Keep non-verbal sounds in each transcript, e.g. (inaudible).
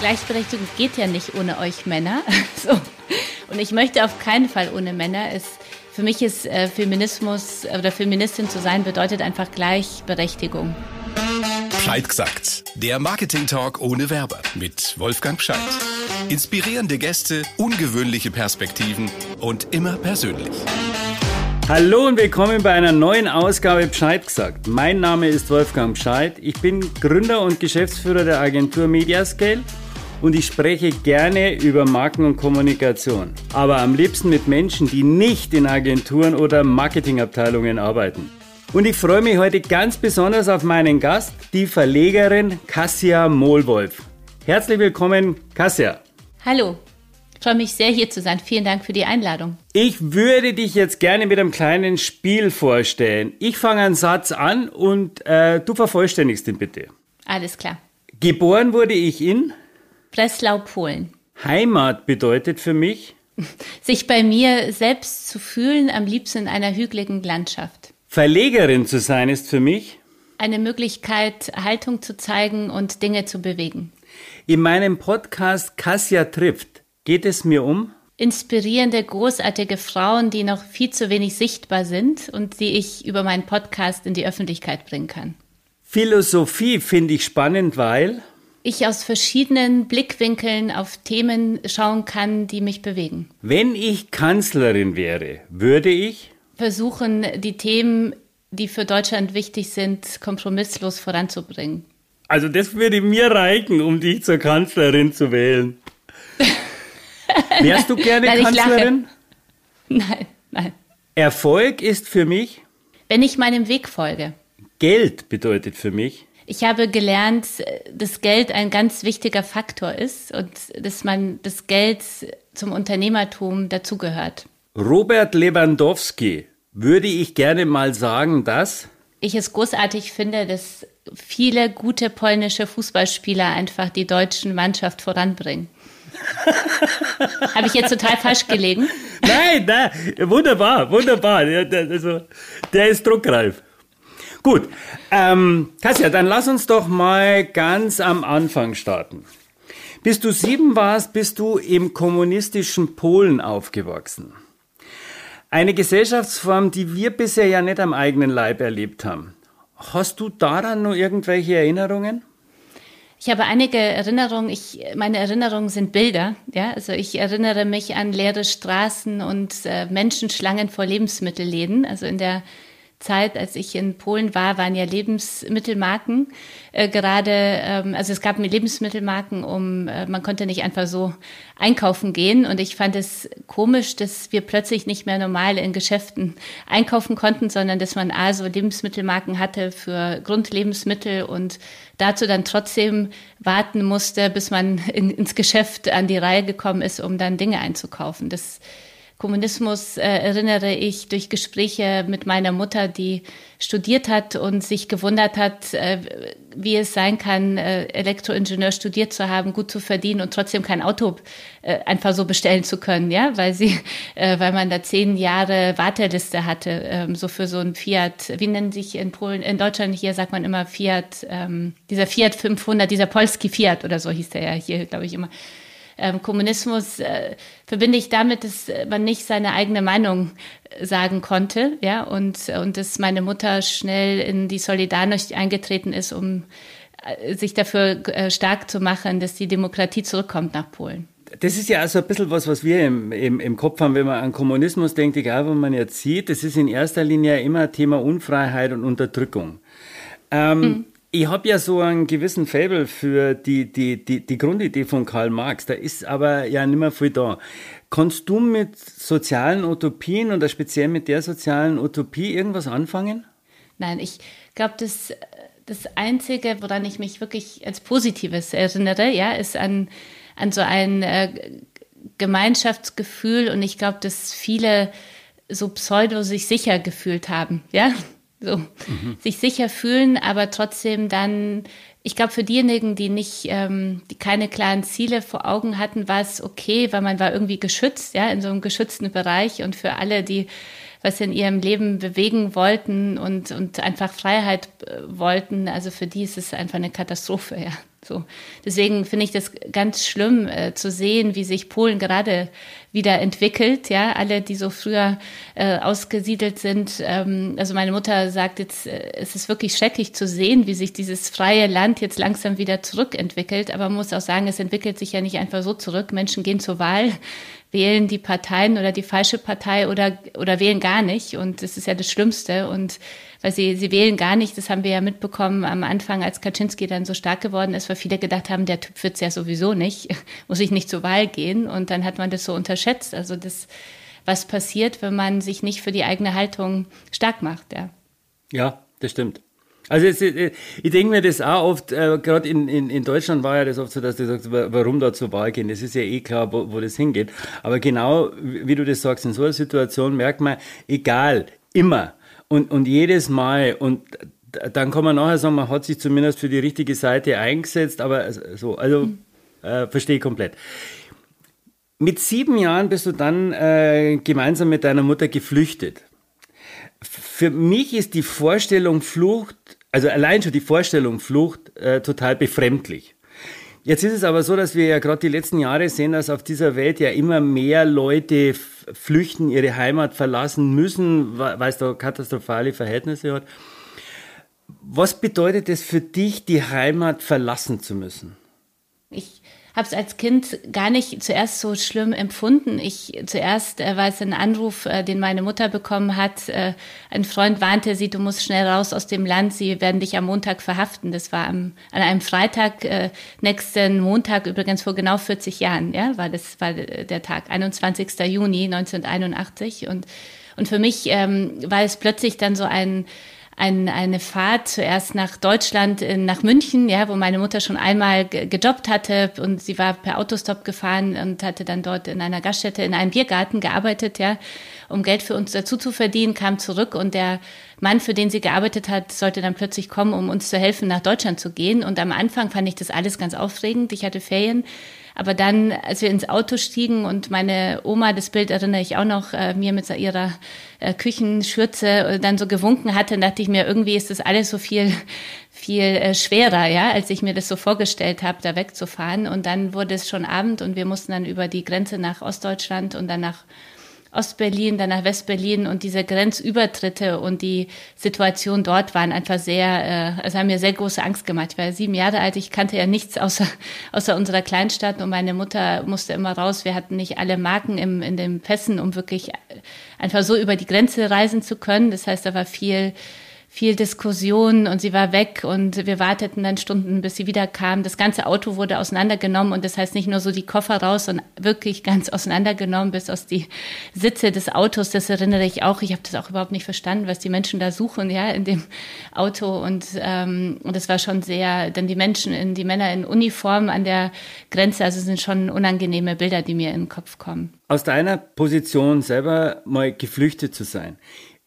Gleichberechtigung geht ja nicht ohne euch Männer. (laughs) So. Und ich möchte auf keinen Fall ohne Männer. Es, für mich ist äh, Feminismus oder Feministin zu sein bedeutet einfach Gleichberechtigung. Scheid gesagt. Der Marketing Talk ohne Werbe mit Wolfgang Scheid. Inspirierende Gäste, ungewöhnliche Perspektiven und immer persönlich. Hallo und willkommen bei einer neuen Ausgabe Bescheid gesagt. Mein Name ist Wolfgang Bescheid. Ich bin Gründer und Geschäftsführer der Agentur Mediascale und ich spreche gerne über Marken und Kommunikation. Aber am liebsten mit Menschen, die nicht in Agenturen oder Marketingabteilungen arbeiten. Und ich freue mich heute ganz besonders auf meinen Gast, die Verlegerin Cassia Mohlwolf. Herzlich willkommen, Cassia. Hallo, ich freue mich sehr, hier zu sein. Vielen Dank für die Einladung. Ich würde dich jetzt gerne mit einem kleinen Spiel vorstellen. Ich fange einen Satz an und äh, du vervollständigst ihn bitte. Alles klar. Geboren wurde ich in Breslau, Polen. Heimat bedeutet für mich, (laughs) sich bei mir selbst zu fühlen, am liebsten in einer hügeligen Landschaft. Verlegerin zu sein ist für mich eine Möglichkeit, Haltung zu zeigen und Dinge zu bewegen. In meinem Podcast Cassia trifft geht es mir um inspirierende, großartige Frauen, die noch viel zu wenig sichtbar sind und die ich über meinen Podcast in die Öffentlichkeit bringen kann. Philosophie finde ich spannend, weil ich aus verschiedenen Blickwinkeln auf Themen schauen kann, die mich bewegen. Wenn ich Kanzlerin wäre, würde ich versuchen, die Themen, die für Deutschland wichtig sind, kompromisslos voranzubringen. Also das würde mir reichen, um dich zur Kanzlerin zu wählen. Wärst du gerne (laughs) nein, Kanzlerin? Nein, nein. Erfolg ist für mich, wenn ich meinem Weg folge. Geld bedeutet für mich, ich habe gelernt, dass Geld ein ganz wichtiger Faktor ist und dass man das Geld zum Unternehmertum dazugehört. Robert Lewandowski würde ich gerne mal sagen, dass ich es großartig finde, dass viele gute polnische Fußballspieler einfach die deutschen Mannschaft voranbringen. (laughs) Habe ich jetzt total falsch gelegen? Nein, nein, wunderbar, wunderbar. Der, also, der ist druckreif. Gut, ähm, Kassia, dann lass uns doch mal ganz am Anfang starten. Bis du sieben warst, bist du im kommunistischen Polen aufgewachsen. Eine Gesellschaftsform, die wir bisher ja nicht am eigenen Leib erlebt haben. Hast du daran noch irgendwelche Erinnerungen? Ich habe einige Erinnerungen. Ich, meine Erinnerungen sind Bilder. Ja, also ich erinnere mich an leere Straßen und äh, Menschenschlangen vor Lebensmittelläden. Also in der Zeit, als ich in Polen war, waren ja Lebensmittelmarken äh, gerade, ähm, also es gab Lebensmittelmarken, um äh, man konnte nicht einfach so einkaufen gehen und ich fand es komisch, dass wir plötzlich nicht mehr normal in Geschäften einkaufen konnten, sondern dass man also Lebensmittelmarken hatte für Grundlebensmittel und dazu dann trotzdem warten musste, bis man in, ins Geschäft an die Reihe gekommen ist, um dann Dinge einzukaufen. Das Kommunismus äh, erinnere ich durch Gespräche mit meiner Mutter, die studiert hat und sich gewundert hat, äh, wie es sein kann, äh, Elektroingenieur studiert zu haben, gut zu verdienen und trotzdem kein Auto äh, einfach so bestellen zu können, ja, weil sie, äh, weil man da zehn Jahre Warteliste hatte, ähm, so für so ein Fiat. Wie nennen sich in Polen, in Deutschland hier sagt man immer Fiat, ähm, dieser Fiat 500, dieser Polski Fiat oder so hieß der ja hier, glaube ich immer ähm, Kommunismus äh, verbinde ich damit, dass man nicht seine eigene Meinung äh, sagen konnte, ja, und, und dass meine Mutter schnell in die Solidarność eingetreten ist, um äh, sich dafür äh, stark zu machen, dass die Demokratie zurückkommt nach Polen. Das ist ja also ein bisschen was, was wir im, im, im Kopf haben, wenn man an Kommunismus denkt, egal wo man jetzt sieht. Das ist in erster Linie immer Thema Unfreiheit und Unterdrückung. Ähm, mhm. Ich habe ja so einen gewissen Fable für die, die, die, die Grundidee von Karl Marx. Da ist aber ja nicht mehr viel da. Kannst du mit sozialen Utopien oder speziell mit der sozialen Utopie irgendwas anfangen? Nein, ich glaube, das, das Einzige, woran ich mich wirklich als Positives erinnere, ja, ist an, an so ein äh, Gemeinschaftsgefühl und ich glaube, dass viele so pseudo sich sicher gefühlt haben, ja, so mhm. sich sicher fühlen, aber trotzdem dann, ich glaube, für diejenigen, die nicht, ähm, die keine klaren Ziele vor Augen hatten, war es okay, weil man war irgendwie geschützt, ja, in so einem geschützten Bereich und für alle, die was in ihrem Leben bewegen wollten und, und einfach Freiheit äh, wollten, also für die ist es einfach eine Katastrophe, ja. So. Deswegen finde ich das ganz schlimm äh, zu sehen, wie sich Polen gerade wieder entwickelt. Ja, alle, die so früher äh, ausgesiedelt sind. Ähm, also meine Mutter sagt jetzt, äh, es ist wirklich schrecklich zu sehen, wie sich dieses freie Land jetzt langsam wieder zurückentwickelt. Aber man muss auch sagen, es entwickelt sich ja nicht einfach so zurück. Menschen gehen zur Wahl, wählen die Parteien oder die falsche Partei oder, oder wählen gar nicht. Und das ist ja das Schlimmste. Und weil sie, sie wählen gar nicht, das haben wir ja mitbekommen am Anfang, als Kaczynski dann so stark geworden ist, weil viele gedacht haben, der Typ wird's ja sowieso nicht, (laughs) muss ich nicht zur Wahl gehen. Und dann hat man das so unterschätzt. Also das, was passiert, wenn man sich nicht für die eigene Haltung stark macht, ja. Ja, das stimmt. Also es, äh, ich denke mir das auch oft, äh, gerade in, in, in Deutschland war ja das oft so, dass du sagst, warum da zur Wahl gehen, das ist ja eh klar, wo, wo das hingeht. Aber genau, wie du das sagst, in so einer Situation merkt man, egal, immer und, und jedes Mal und dann kann man nachher sagen, man hat sich zumindest für die richtige Seite eingesetzt, aber so, also mhm. äh, verstehe ich komplett. Mit sieben Jahren bist du dann äh, gemeinsam mit deiner Mutter geflüchtet. Für mich ist die Vorstellung Flucht also allein schon die Vorstellung Flucht äh, total befremdlich. Jetzt ist es aber so, dass wir ja gerade die letzten Jahre sehen, dass auf dieser Welt ja immer mehr Leute flüchten, ihre Heimat verlassen müssen, weil es da katastrophale Verhältnisse hat. Was bedeutet es für dich, die Heimat verlassen zu müssen? Ich habe es als Kind gar nicht zuerst so schlimm empfunden. Ich zuerst äh, war es ein Anruf, äh, den meine Mutter bekommen hat. Äh, ein Freund warnte sie, du musst schnell raus aus dem Land, sie werden dich am Montag verhaften. Das war am, an einem Freitag, äh, nächsten Montag, übrigens vor genau 40 Jahren, ja, war das war der Tag, 21. Juni 1981. Und, und für mich ähm, war es plötzlich dann so ein ein, eine Fahrt zuerst nach Deutschland, äh, nach München, ja, wo meine Mutter schon einmal gejobbt hatte und sie war per Autostop gefahren und hatte dann dort in einer Gaststätte, in einem Biergarten gearbeitet, ja, um Geld für uns dazu zu verdienen, kam zurück und der Mann, für den sie gearbeitet hat, sollte dann plötzlich kommen, um uns zu helfen, nach Deutschland zu gehen. Und am Anfang fand ich das alles ganz aufregend. Ich hatte Ferien aber dann, als wir ins Auto stiegen und meine Oma, das Bild erinnere ich auch noch, äh, mir mit ihrer äh, Küchenschürze äh, dann so gewunken hatte, dachte ich mir, irgendwie ist das alles so viel, viel äh, schwerer, ja, als ich mir das so vorgestellt habe, da wegzufahren. Und dann wurde es schon Abend und wir mussten dann über die Grenze nach Ostdeutschland und dann nach Ostberlin, dann nach Westberlin und diese Grenzübertritte und die Situation dort waren einfach sehr, äh, also haben mir sehr große Angst gemacht. Ich war sieben Jahre alt, ich kannte ja nichts außer, (laughs) außer unserer Kleinstadt und meine Mutter musste immer raus. Wir hatten nicht alle Marken im, in den Pässen, um wirklich einfach so über die Grenze reisen zu können. Das heißt, da war viel viel Diskussion und sie war weg und wir warteten dann Stunden, bis sie wiederkam. Das ganze Auto wurde auseinandergenommen und das heißt nicht nur so die Koffer raus, sondern wirklich ganz auseinandergenommen bis aus die Sitze des Autos. Das erinnere ich auch. Ich habe das auch überhaupt nicht verstanden, was die Menschen da suchen, ja, in dem Auto und ähm, und das war schon sehr. Dann die Menschen, in die Männer in Uniform an der Grenze. Also sind schon unangenehme Bilder, die mir in den Kopf kommen. Aus deiner Position selber mal geflüchtet zu sein.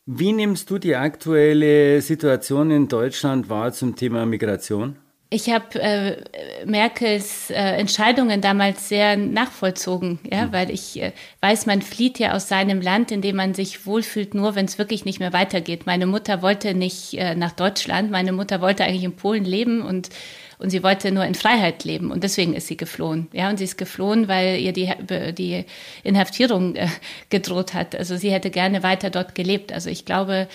Wie nimmst du die aktuelle Situation in Deutschland wahr zum Thema Migration? Ich habe äh, Merkels äh, Entscheidungen damals sehr nachvollzogen, ja, mhm. weil ich äh, weiß, man flieht ja aus seinem Land, in dem man sich wohlfühlt, nur wenn es wirklich nicht mehr weitergeht. Meine Mutter wollte nicht äh, nach Deutschland, meine Mutter wollte eigentlich in Polen leben und und sie wollte nur in Freiheit leben und deswegen ist sie geflohen. Ja, und sie ist geflohen, weil ihr die, die Inhaftierung äh, gedroht hat. Also sie hätte gerne weiter dort gelebt. Also ich glaube,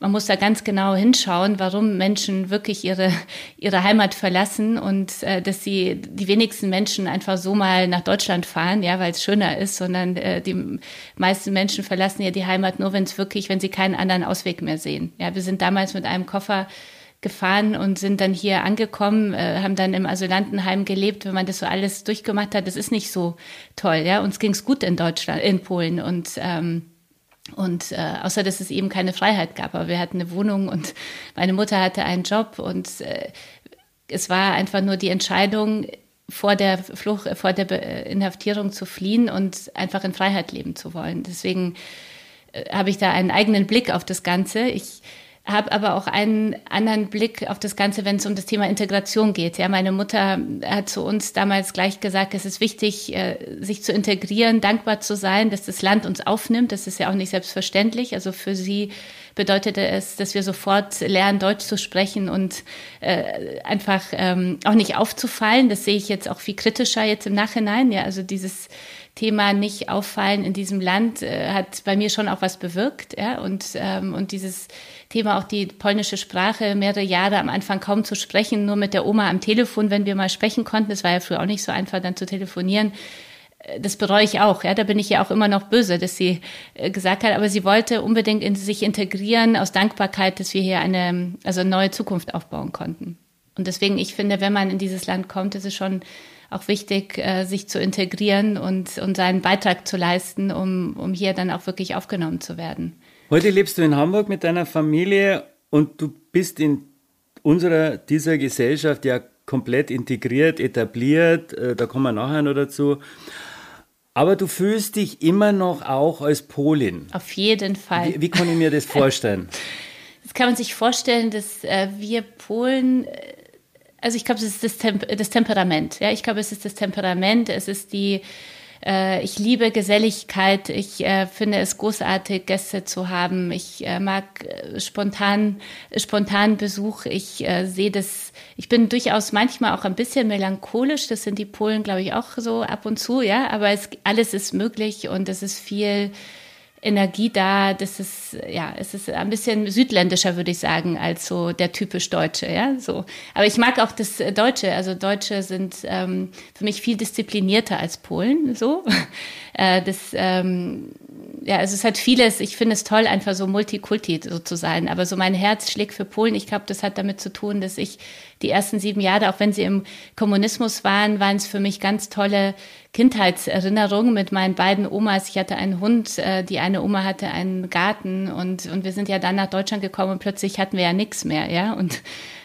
man muss da ganz genau hinschauen, warum Menschen wirklich ihre, ihre Heimat verlassen und äh, dass sie die wenigsten Menschen einfach so mal nach Deutschland fahren, ja, weil es schöner ist, sondern äh, die meisten Menschen verlassen ja die Heimat nur, wenn es wirklich, wenn sie keinen anderen Ausweg mehr sehen. Ja, wir sind damals mit einem Koffer gefahren und sind dann hier angekommen, äh, haben dann im Asylantenheim gelebt, wenn man das so alles durchgemacht hat. Das ist nicht so toll, ja. Uns ging's gut in Deutschland, in Polen und ähm, und äh, außer dass es eben keine Freiheit gab, aber wir hatten eine Wohnung und meine Mutter hatte einen Job und äh, es war einfach nur die Entscheidung, vor der Flucht, vor der Inhaftierung zu fliehen und einfach in Freiheit leben zu wollen. Deswegen äh, habe ich da einen eigenen Blick auf das Ganze. Ich habe aber auch einen anderen Blick auf das Ganze, wenn es um das Thema Integration geht. Ja, meine Mutter hat zu uns damals gleich gesagt, es ist wichtig, äh, sich zu integrieren, dankbar zu sein, dass das Land uns aufnimmt. Das ist ja auch nicht selbstverständlich. Also für sie bedeutete es, dass wir sofort lernen, Deutsch zu sprechen und äh, einfach ähm, auch nicht aufzufallen. Das sehe ich jetzt auch viel kritischer jetzt im Nachhinein. Ja, also dieses Thema nicht auffallen in diesem Land äh, hat bei mir schon auch was bewirkt. Ja? Und, ähm, und dieses Thema auch die polnische Sprache mehrere Jahre am Anfang kaum zu sprechen, nur mit der Oma am Telefon, wenn wir mal sprechen konnten. Das war ja früher auch nicht so einfach, dann zu telefonieren. Äh, das bereue ich auch. Ja, da bin ich ja auch immer noch böse, dass sie äh, gesagt hat. Aber sie wollte unbedingt in sich integrieren aus Dankbarkeit, dass wir hier eine, also eine neue Zukunft aufbauen konnten. Und deswegen, ich finde, wenn man in dieses Land kommt, ist es schon auch wichtig, äh, sich zu integrieren und, und seinen Beitrag zu leisten, um, um hier dann auch wirklich aufgenommen zu werden. Heute lebst du in Hamburg mit deiner Familie und du bist in unserer, dieser Gesellschaft ja komplett integriert, etabliert, äh, da kommen wir nachher noch dazu. Aber du fühlst dich immer noch auch als Polin. Auf jeden Fall. Wie, wie kann ich mir das (laughs) vorstellen? Das kann man sich vorstellen, dass äh, wir Polen äh, also ich glaube, es ist das, Temp das Temperament. Ja, ich glaube, es ist das Temperament. Es ist die, ich liebe Geselligkeit. Ich äh, finde es großartig, Gäste zu haben. Ich äh, mag äh, spontan, spontan Besuch. Ich äh, sehe das, ich bin durchaus manchmal auch ein bisschen melancholisch. Das sind die Polen, glaube ich, auch so ab und zu, ja. Aber es, alles ist möglich und es ist viel, Energie da. Das ist, ja, es ist ein bisschen südländischer, würde ich sagen, als so der typisch Deutsche, ja, so. Aber ich mag auch das Deutsche. Also Deutsche sind ähm, für mich viel disziplinierter als Polen, so. (laughs) Äh, das, ähm, ja, also es hat vieles, ich finde es toll, einfach so Multikulti so zu sein. Aber so mein Herz schlägt für Polen. Ich glaube, das hat damit zu tun, dass ich die ersten sieben Jahre, auch wenn sie im Kommunismus waren, waren es für mich ganz tolle Kindheitserinnerungen mit meinen beiden Omas. Ich hatte einen Hund, äh, die eine Oma hatte einen Garten und, und wir sind ja dann nach Deutschland gekommen und plötzlich hatten wir ja nichts mehr, ja. Und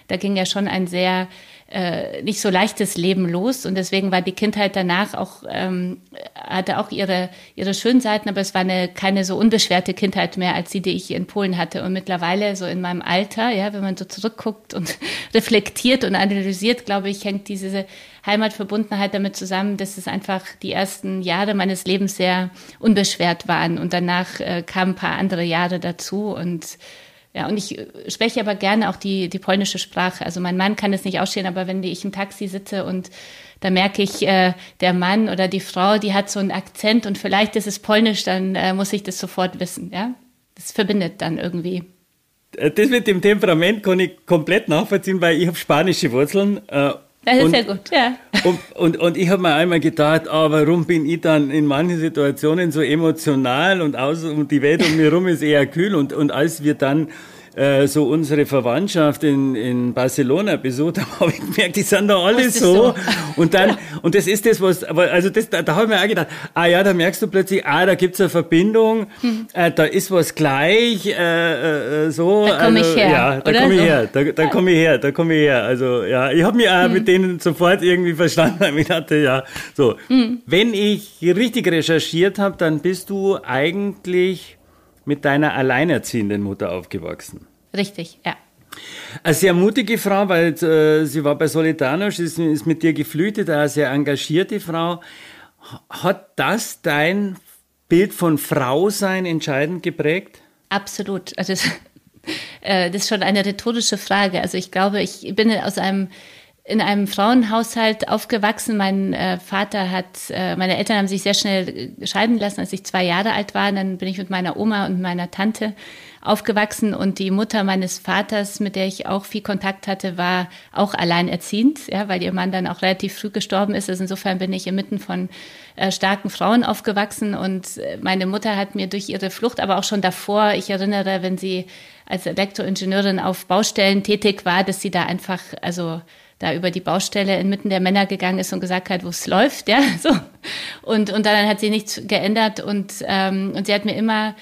da ging ja schon ein sehr äh, nicht so leichtes Leben los. Und deswegen war die Kindheit danach auch ähm, hatte auch ihre ihre schönen Seiten, aber es war eine keine so unbeschwerte Kindheit mehr als die, die ich in Polen hatte. Und mittlerweile so in meinem Alter, ja, wenn man so zurückguckt und (laughs) reflektiert und analysiert, glaube ich, hängt diese Heimatverbundenheit damit zusammen, dass es einfach die ersten Jahre meines Lebens sehr unbeschwert waren. Und danach äh, kamen ein paar andere Jahre dazu. Und ja, und ich spreche aber gerne auch die, die polnische Sprache. Also mein Mann kann es nicht ausstehen, aber wenn ich im Taxi sitze und da merke ich, äh, der Mann oder die Frau, die hat so einen Akzent und vielleicht ist es polnisch, dann äh, muss ich das sofort wissen. Ja, das verbindet dann irgendwie. Äh, das mit dem Temperament kann ich komplett nachvollziehen, weil ich habe spanische Wurzeln. Äh, das ist und, sehr gut, ja. Und, und, und ich habe mir einmal gedacht, ah, warum bin ich dann in manchen Situationen so emotional und, aus, und die Welt um mich herum ist eher kühl. Und, und als wir dann äh, so unsere Verwandtschaft in, in Barcelona besucht (laughs) haben, habe ich gemerkt, die sind da alle so. so. Und dann, ja. und das ist das, was, aber also das, da, da habe ich mir auch gedacht, ah ja, da merkst du plötzlich, ah, da gibt's eine Verbindung, hm. äh, da ist was gleich, äh, äh, so. Da komme also, ich her. Ja, da komme ich her, da, da komme ich her, da komme ich her. Also ja, ich habe mich auch hm. mit denen sofort irgendwie verstanden, (laughs) weil ich dachte, ja, so. Hm. Wenn ich richtig recherchiert habe, dann bist du eigentlich mit deiner alleinerziehenden Mutter aufgewachsen. Richtig, ja. Eine sehr mutige Frau, weil äh, sie war bei Solidarność, ist, ist mit dir geflüchtet, eine sehr engagierte Frau. Hat das dein Bild von Frau sein entscheidend geprägt? Absolut. Also das, (laughs) äh, das ist schon eine rhetorische Frage. Also ich glaube, ich bin aus einem in einem Frauenhaushalt aufgewachsen. Mein äh, Vater hat, äh, meine Eltern haben sich sehr schnell scheiden lassen, als ich zwei Jahre alt war. Dann bin ich mit meiner Oma und meiner Tante aufgewachsen und die Mutter meines Vaters, mit der ich auch viel Kontakt hatte, war auch alleinerziehend, ja, weil ihr Mann dann auch relativ früh gestorben ist. Also insofern bin ich inmitten von äh, starken Frauen aufgewachsen und äh, meine Mutter hat mir durch ihre Flucht, aber auch schon davor, ich erinnere, wenn sie als Elektroingenieurin auf Baustellen tätig war, dass sie da einfach, also da über die Baustelle inmitten der Männer gegangen ist und gesagt hat, wo es läuft, ja, (laughs) so. Und, und dann hat sie nichts geändert und, ähm, und sie hat mir immer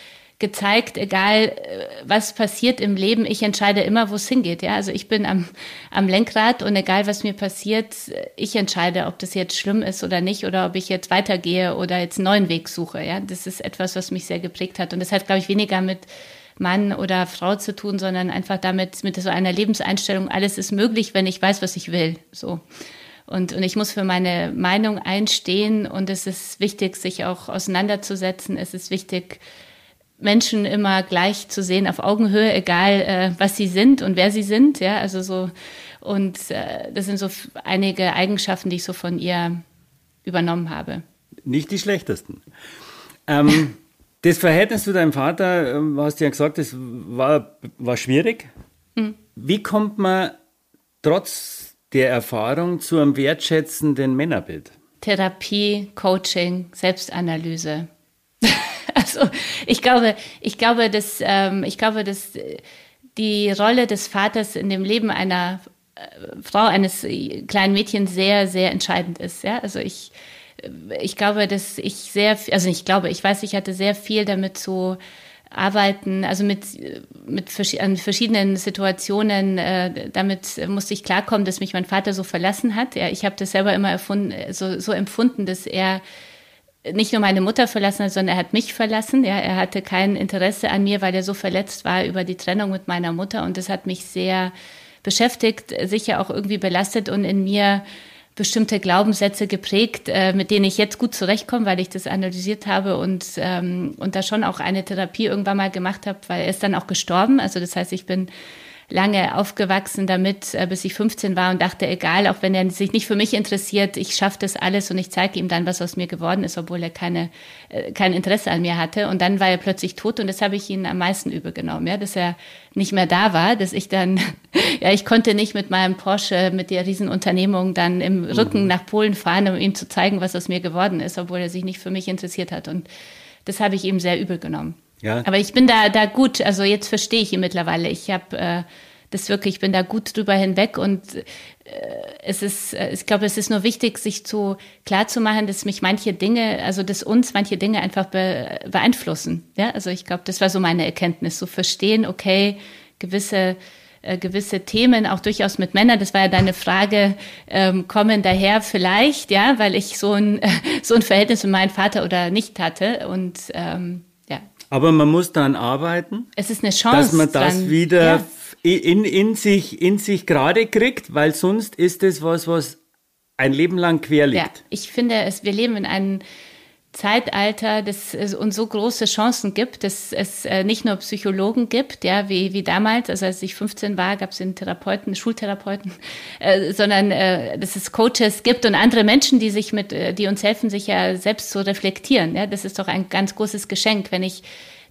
gezeigt, egal äh, was passiert im Leben, ich entscheide immer, wo es hingeht. Ja, also ich bin am, am Lenkrad und egal was mir passiert, ich entscheide, ob das jetzt schlimm ist oder nicht oder ob ich jetzt weitergehe oder jetzt einen neuen Weg suche. Ja, das ist etwas, was mich sehr geprägt hat und das hat, glaube ich, weniger mit Mann oder Frau zu tun, sondern einfach damit, mit so einer Lebenseinstellung, alles ist möglich, wenn ich weiß, was ich will. So. Und, und ich muss für meine Meinung einstehen und es ist wichtig, sich auch auseinanderzusetzen. Es ist wichtig, Menschen immer gleich zu sehen, auf Augenhöhe, egal äh, was sie sind und wer sie sind. Ja, also so und äh, das sind so einige Eigenschaften, die ich so von ihr übernommen habe. Nicht die schlechtesten. Ähm, (laughs) das Verhältnis zu deinem Vater, ähm, hast du ja gesagt, das war, war schwierig. Mhm. Wie kommt man trotz der Erfahrung zu einem wertschätzenden Männerbild? Therapie, Coaching, Selbstanalyse. (laughs) also ich glaube, ich glaube, dass ähm, ich glaube, dass die Rolle des Vaters in dem Leben einer äh, Frau, eines kleinen Mädchens sehr, sehr entscheidend ist. Ja, also ich ich glaube, dass ich sehr, also ich glaube, ich weiß, ich hatte sehr viel damit zu arbeiten, also mit, mit an verschiedenen Situationen, äh, damit musste ich klarkommen, dass mich mein Vater so verlassen hat. Ja, ich habe das selber immer erfunden, so, so empfunden, dass er nicht nur meine Mutter verlassen hat, sondern er hat mich verlassen. Ja, er hatte kein Interesse an mir, weil er so verletzt war über die Trennung mit meiner Mutter und das hat mich sehr beschäftigt, sicher auch irgendwie belastet und in mir bestimmte Glaubenssätze geprägt, äh, mit denen ich jetzt gut zurechtkomme, weil ich das analysiert habe und, ähm, und da schon auch eine Therapie irgendwann mal gemacht habe, weil er ist dann auch gestorben. Also das heißt, ich bin lange aufgewachsen damit, äh, bis ich 15 war und dachte, egal, auch wenn er sich nicht für mich interessiert, ich schaffe das alles und ich zeige ihm dann, was aus mir geworden ist, obwohl er keine, äh, kein Interesse an mir hatte. Und dann war er plötzlich tot und das habe ich ihn am meisten übergenommen, ja, dass er nicht mehr da war, dass ich dann, (laughs) ja, ich konnte nicht mit meinem Porsche, mit der Riesenunternehmung dann im Rücken mhm. nach Polen fahren, um ihm zu zeigen, was aus mir geworden ist, obwohl er sich nicht für mich interessiert hat. Und das habe ich ihm sehr übel genommen. Ja. Aber ich bin da, da gut, also jetzt verstehe ich ihn mittlerweile. Ich habe äh, das wirklich, ich bin da gut drüber hinweg und äh, es ist, äh, ich glaube, es ist nur wichtig, sich zu klar zu machen, dass mich manche Dinge, also dass uns manche Dinge einfach be, beeinflussen. Ja, also ich glaube, das war so meine Erkenntnis, so verstehen, okay, gewisse äh, gewisse Themen, auch durchaus mit Männern, das war ja deine Frage, ähm, kommen daher vielleicht, ja, weil ich so ein, (laughs) so ein Verhältnis mit meinem Vater oder nicht hatte. Und ähm, aber man muss dann arbeiten. Es ist eine Chance. Dass man das dann, wieder ja. in, in, sich, in sich gerade kriegt, weil sonst ist es was, was ein Leben lang quer liegt. Ja, ich finde, es, wir leben in einem Zeitalter, das es uns so große Chancen gibt, dass es äh, nicht nur Psychologen gibt, ja, wie, wie damals, also als ich 15 war, gab es den Therapeuten, Schultherapeuten, äh, sondern äh, dass es Coaches gibt und andere Menschen, die sich mit, äh, die uns helfen, sich ja selbst zu reflektieren. Ja, das ist doch ein ganz großes Geschenk, wenn ich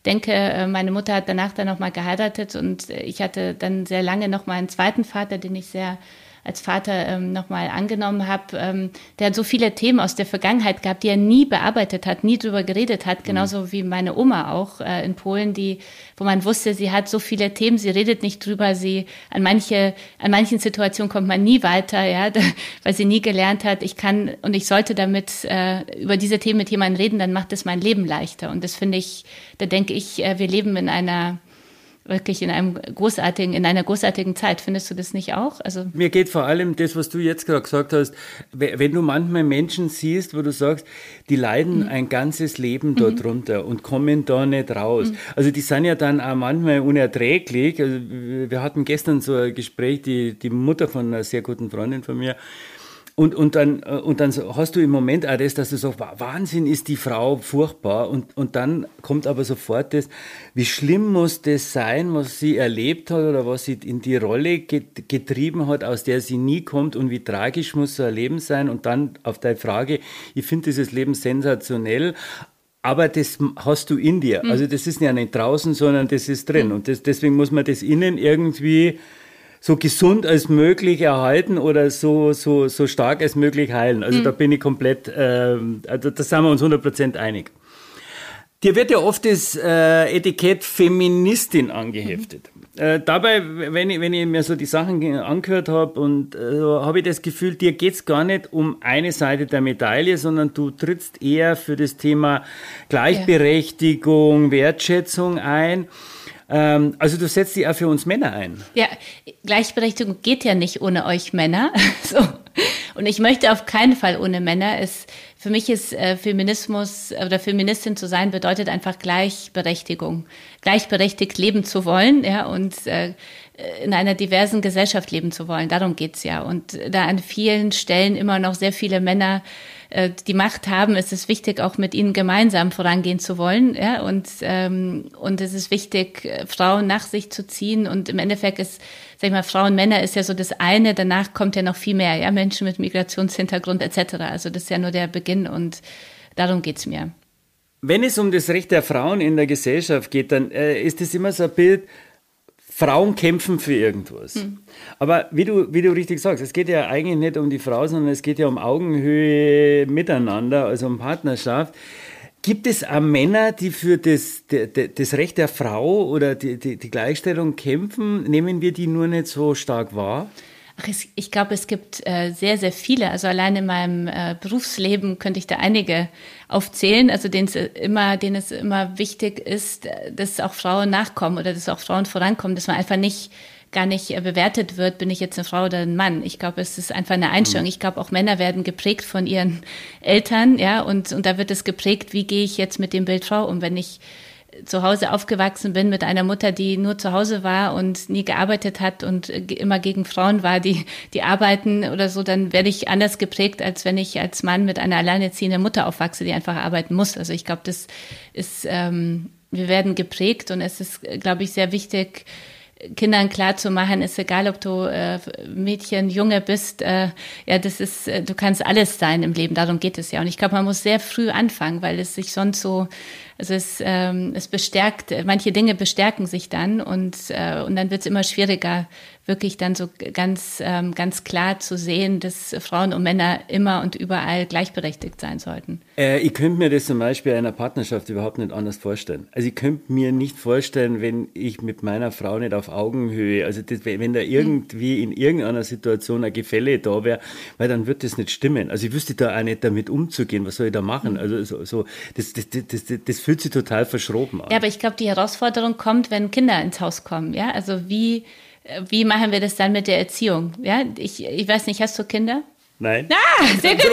denke, äh, meine Mutter hat danach dann nochmal geheiratet und ich hatte dann sehr lange noch mal einen zweiten Vater, den ich sehr als Vater ähm, nochmal angenommen habe, ähm, der hat so viele Themen aus der Vergangenheit gehabt, die er nie bearbeitet hat, nie drüber geredet hat, mhm. genauso wie meine Oma auch äh, in Polen, die, wo man wusste, sie hat so viele Themen, sie redet nicht drüber, sie an manche, an manchen Situationen kommt man nie weiter, ja, (laughs) weil sie nie gelernt hat, ich kann und ich sollte damit äh, über diese Themen mit jemandem reden, dann macht es mein Leben leichter. Und das finde ich, da denke ich, äh, wir leben in einer wirklich in einem großartigen, in einer großartigen Zeit. Findest du das nicht auch? Also Mir geht vor allem das, was du jetzt gerade gesagt hast, wenn du manchmal Menschen siehst, wo du sagst, die leiden mhm. ein ganzes Leben darunter mhm. und kommen da nicht raus. Mhm. Also die sind ja dann auch manchmal unerträglich. Also wir hatten gestern so ein Gespräch, die, die Mutter von einer sehr guten Freundin von mir, und, und, dann, äh, und dann hast du im Moment auch das, dass du sagst, Wahnsinn ist die Frau furchtbar. Und, und dann kommt aber sofort das, wie schlimm muss das sein, was sie erlebt hat oder was sie in die Rolle getrieben hat, aus der sie nie kommt und wie tragisch muss so ein Leben sein. Und dann auf deine Frage, ich finde dieses Leben sensationell, aber das hast du in dir. Mhm. Also das ist ja nicht draußen, sondern das ist drin. Mhm. Und das, deswegen muss man das innen irgendwie so gesund als möglich erhalten oder so, so, so stark als möglich heilen. Also mhm. da bin ich komplett, äh, also da sind wir uns 100% einig. Dir wird ja oft das äh, Etikett Feministin angeheftet. Mhm. Äh, dabei, wenn ich, wenn ich mir so die Sachen angehört habe, und äh, habe ich das Gefühl, dir geht's gar nicht um eine Seite der Medaille, sondern du trittst eher für das Thema Gleichberechtigung, ja. Wertschätzung ein. Ähm, also du setzt dich auch für uns Männer ein. Ja, Gleichberechtigung geht ja nicht ohne euch Männer. (laughs) so. Und ich möchte auf keinen Fall ohne Männer. Es, für mich ist äh, Feminismus oder Feministin zu sein bedeutet einfach Gleichberechtigung, gleichberechtigt leben zu wollen, ja, und äh, in einer diversen Gesellschaft leben zu wollen. Darum geht's ja. Und da an vielen Stellen immer noch sehr viele Männer äh, die Macht haben, ist es wichtig, auch mit ihnen gemeinsam vorangehen zu wollen. Ja? Und, ähm, und es ist wichtig, Frauen nach sich zu ziehen. Und im Endeffekt ist, sag ich mal, Frauen, Männer ist ja so das eine, danach kommt ja noch viel mehr, ja, Menschen mit Migrationshintergrund etc. Also das ist ja nur der Beginn und darum geht's mir. Wenn es um das Recht der Frauen in der Gesellschaft geht, dann äh, ist es immer so ein Bild, Frauen kämpfen für irgendwas. Hm. Aber wie du, wie du richtig sagst, es geht ja eigentlich nicht um die Frau, sondern es geht ja um Augenhöhe miteinander, also um Partnerschaft. Gibt es auch Männer, die für das, das Recht der Frau oder die, die, die Gleichstellung kämpfen? Nehmen wir die nur nicht so stark wahr? Ach, ich glaube, es gibt äh, sehr, sehr viele. Also allein in meinem äh, Berufsleben könnte ich da einige aufzählen, also denen es immer, denen es immer wichtig ist, äh, dass auch Frauen nachkommen oder dass auch Frauen vorankommen, dass man einfach nicht gar nicht äh, bewertet wird, bin ich jetzt eine Frau oder ein Mann. Ich glaube, es ist einfach eine Einstellung. Mhm. Ich glaube, auch Männer werden geprägt von ihren Eltern, ja, und, und da wird es geprägt, wie gehe ich jetzt mit dem Bild Frau um, wenn ich zu Hause aufgewachsen bin mit einer Mutter, die nur zu Hause war und nie gearbeitet hat und immer gegen Frauen war, die, die arbeiten oder so, dann werde ich anders geprägt, als wenn ich als Mann mit einer alleinerziehenden Mutter aufwachse, die einfach arbeiten muss. Also ich glaube, das ist, ähm, wir werden geprägt und es ist, glaube ich, sehr wichtig, Kindern klar zu machen, ist egal, ob du äh, Mädchen, Junge bist, äh, ja, das ist, äh, du kannst alles sein im Leben, darum geht es ja. Und ich glaube, man muss sehr früh anfangen, weil es sich sonst so also es, ähm, es bestärkt, manche Dinge bestärken sich dann und, äh, und dann wird es immer schwieriger, wirklich dann so ganz, ähm, ganz klar zu sehen, dass Frauen und Männer immer und überall gleichberechtigt sein sollten. Äh, ich könnte mir das zum Beispiel einer Partnerschaft überhaupt nicht anders vorstellen. Also ich könnte mir nicht vorstellen, wenn ich mit meiner Frau nicht auf Augenhöhe, also das, wenn da irgendwie in irgendeiner Situation ein Gefälle da wäre, weil dann wird das nicht stimmen. Also ich wüsste da auch nicht damit umzugehen. Was soll ich da machen? Also so, so das, das, das, das, das fühlt sich total verschroben an. Ja, aber ich glaube, die Herausforderung kommt, wenn Kinder ins Haus kommen. Ja, also wie, wie machen wir das dann mit der Erziehung? Ja, ich, ich weiß nicht, hast du Kinder? Nein. Ah, sehr gut.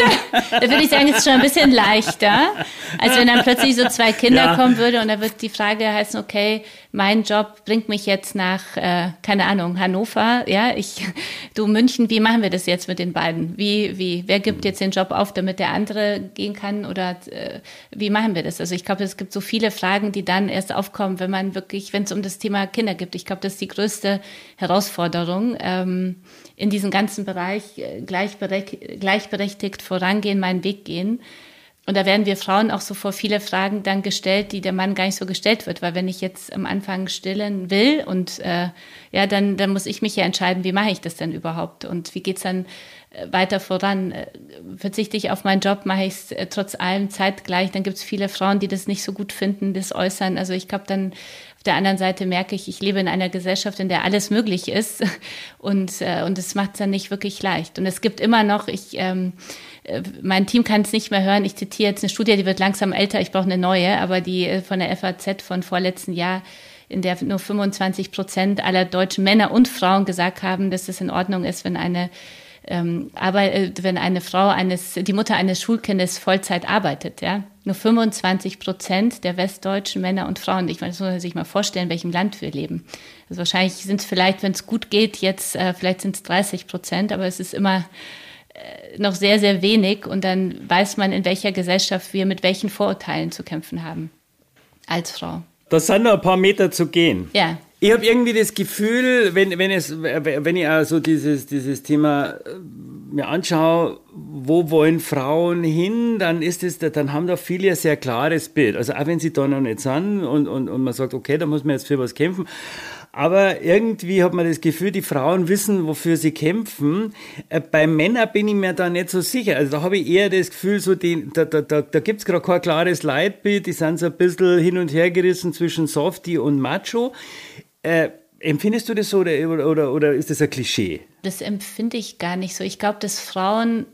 Da würde ich sagen, ist schon ein bisschen leichter, als wenn dann plötzlich so zwei Kinder ja. kommen würde und da wird die Frage heißen, okay, mein Job bringt mich jetzt nach, äh, keine Ahnung, Hannover, ja, ich, du München, wie machen wir das jetzt mit den beiden? Wie, wie, wer gibt jetzt den Job auf, damit der andere gehen kann oder äh, wie machen wir das? Also ich glaube, es gibt so viele Fragen, die dann erst aufkommen, wenn man wirklich, wenn es um das Thema Kinder gibt. Ich glaube, das ist die größte Herausforderung. Ähm, in diesem ganzen Bereich äh, gleichberechtigt, vorangehen, meinen Weg gehen. Und da werden wir Frauen auch so vor viele Fragen dann gestellt, die der Mann gar nicht so gestellt wird, weil wenn ich jetzt am Anfang stillen will und äh, ja, dann, dann muss ich mich ja entscheiden, wie mache ich das denn überhaupt und wie geht's dann äh, weiter voran? Äh, verzichte ich auf meinen Job, mache ich es trotz allem zeitgleich? Dann gibt es viele Frauen, die das nicht so gut finden, das äußern. Also ich glaube, dann der anderen Seite merke ich, ich lebe in einer Gesellschaft, in der alles möglich ist (laughs) und äh, und es macht es dann nicht wirklich leicht. Und es gibt immer noch, ich ähm, äh, mein Team kann es nicht mehr hören. Ich zitiere jetzt eine Studie, die wird langsam älter. Ich brauche eine neue, aber die äh, von der FAZ von vorletzten Jahr, in der nur 25 Prozent aller deutschen Männer und Frauen gesagt haben, dass es in Ordnung ist, wenn eine ähm, aber äh, wenn eine Frau eines, die Mutter eines Schulkindes Vollzeit arbeitet, ja, nur 25 Prozent der westdeutschen Männer und Frauen. Ich meine, das muss man sich mal vorstellen, in welchem Land wir leben. Also wahrscheinlich sind es vielleicht, wenn es gut geht, jetzt äh, vielleicht sind es 30 Prozent, aber es ist immer äh, noch sehr, sehr wenig und dann weiß man, in welcher Gesellschaft wir mit welchen Vorurteilen zu kämpfen haben als Frau. Das sind noch ein paar Meter zu gehen. Ja. Ich habe irgendwie das Gefühl, wenn, wenn, es, wenn ich also dieses, dieses Thema äh, mir anschaue, wo wollen Frauen hin, dann ist es, dann haben da viele ein sehr klares Bild. Also auch wenn sie da noch nicht sind und, und, und man sagt, okay, da muss man jetzt für was kämpfen. Aber irgendwie hat man das Gefühl, die Frauen wissen, wofür sie kämpfen. Äh, bei Männern bin ich mir da nicht so sicher. Also da habe ich eher das Gefühl, so die, da, da, da, da gibt es gerade kein klares Leitbild. Die sind so ein bisschen hin und her gerissen zwischen Softie und Macho. Äh, empfindest du das so oder, oder, oder ist das ein Klischee? Das empfinde ich gar nicht so. Ich glaube, dass Frauen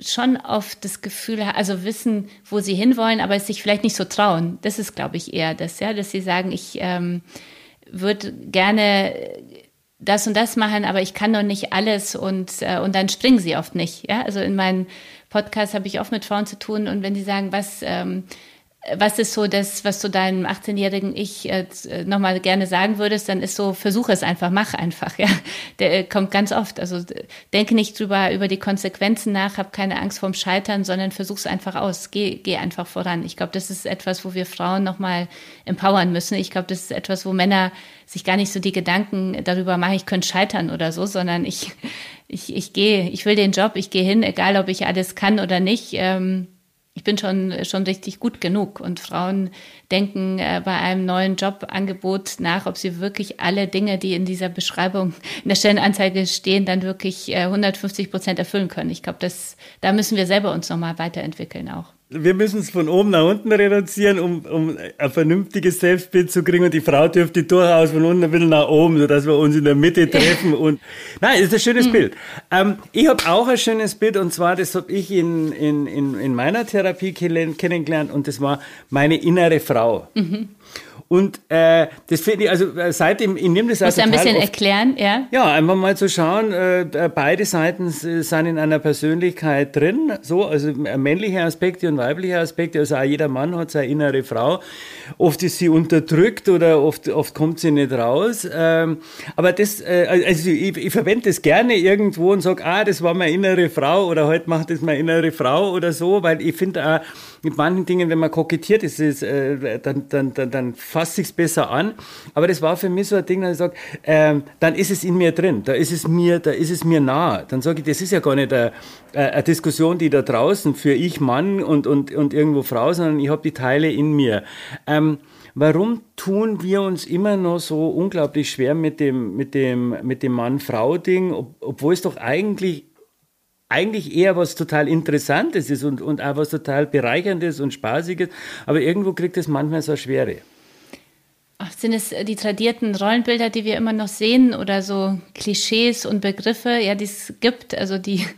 schon oft das Gefühl, also wissen, wo sie hinwollen, aber es sich vielleicht nicht so trauen. Das ist, glaube ich, eher das, ja, dass sie sagen, ich ähm, würde gerne das und das machen, aber ich kann doch nicht alles und, äh, und dann springen sie oft nicht. Ja? Also in meinen Podcasts habe ich oft mit Frauen zu tun und wenn die sagen, was, ähm, was ist so das, was du deinem 18-jährigen Ich äh, nochmal gerne sagen würdest, dann ist so, versuch es einfach, mach einfach, (laughs) ja. Der äh, kommt ganz oft. Also denke nicht drüber, über die Konsequenzen nach, hab keine Angst vorm Scheitern, sondern versuch's einfach aus. Geh, geh einfach voran. Ich glaube, das ist etwas, wo wir Frauen nochmal empowern müssen. Ich glaube, das ist etwas, wo Männer sich gar nicht so die Gedanken darüber machen, ich könnte scheitern oder so, sondern ich, ich, ich gehe, ich will den Job, ich gehe hin, egal ob ich alles kann oder nicht. Ähm, ich bin schon, schon richtig gut genug. Und Frauen denken äh, bei einem neuen Jobangebot nach, ob sie wirklich alle Dinge, die in dieser Beschreibung in der Stellenanzeige stehen, dann wirklich äh, 150 Prozent erfüllen können. Ich glaube, da müssen wir selber uns nochmal weiterentwickeln auch wir müssen es von oben nach unten reduzieren, um, um ein vernünftiges Selbstbild zu kriegen. Und die Frau dürfte durchaus von unten ein bisschen nach oben, sodass wir uns in der Mitte (laughs) treffen. Und nein, das ist ein schönes mhm. Bild. Ähm, ich habe auch ein schönes Bild, und zwar, das habe ich in, in, in, in meiner Therapie kennengelernt, und das war meine innere Frau. Mhm. Und äh, das finde ich, also äh, seitdem, ich nehme das also ein bisschen oft, erklären, ja? Ja, einfach mal zu schauen, äh, äh beide Seiten sind in einer Persönlichkeit drin, so, also äh, männliche Aspekte und weibliche Aspekte, also auch jeder Mann hat seine innere Frau. Oft ist sie unterdrückt oder oft, oft kommt sie nicht raus. Ähm, aber das, äh, also ich, ich verwende das gerne irgendwo und sage, ah, das war meine innere Frau oder heute macht das meine innere Frau oder so, weil ich finde auch, mit manchen Dingen, wenn man kokettiert ist, ist äh, dann, dann, dann, dann fasst sich's besser an. Aber das war für mich so ein Ding, dass ich sage, ähm, dann ist es in mir drin, da ist es mir, da ist es mir nah. Dann sage ich, das ist ja gar nicht eine, eine Diskussion, die da draußen für ich Mann und, und, und irgendwo Frau, sondern ich habe die Teile in mir. Ähm, warum tun wir uns immer noch so unglaublich schwer mit dem, mit dem, mit dem Mann-Frau-Ding, ob, obwohl es doch eigentlich eigentlich eher was total Interessantes ist und, und auch was total Bereicherndes und Spaßiges, aber irgendwo kriegt es manchmal so eine Schwere. Sind es die tradierten Rollenbilder, die wir immer noch sehen oder so Klischees und Begriffe, ja, die es gibt, also die (laughs)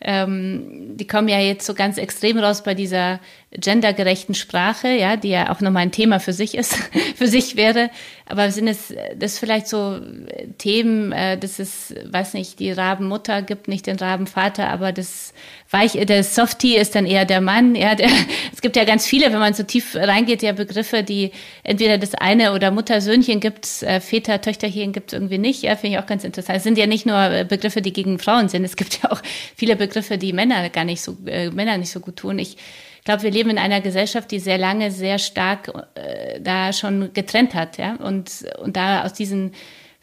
ähm, die kommen ja jetzt so ganz extrem raus bei dieser gendergerechten Sprache, ja, die ja auch nochmal ein Thema für sich ist, (laughs) für sich wäre. Aber sind es das vielleicht so Themen, äh, dass es, weiß nicht, die Rabenmutter gibt nicht den Rabenvater, aber das Weich, der Softie ist dann eher der Mann. Ja, der, (laughs) es gibt ja ganz viele, wenn man so tief reingeht, ja Begriffe, die entweder das eine oder Mutter-Söhnchen gibt, äh, Väter, Töchterchen gibt es irgendwie nicht. Ja, finde ich auch ganz interessant. Es sind ja nicht nur Begriffe, die gegen Frauen sind. Es gibt ja auch viele Begriffe, die Männer gar nicht so, äh, Männer nicht so gut tun. Ich glaube, wir leben in einer Gesellschaft, die sehr lange, sehr stark äh, da schon getrennt hat, ja, und, und da aus diesen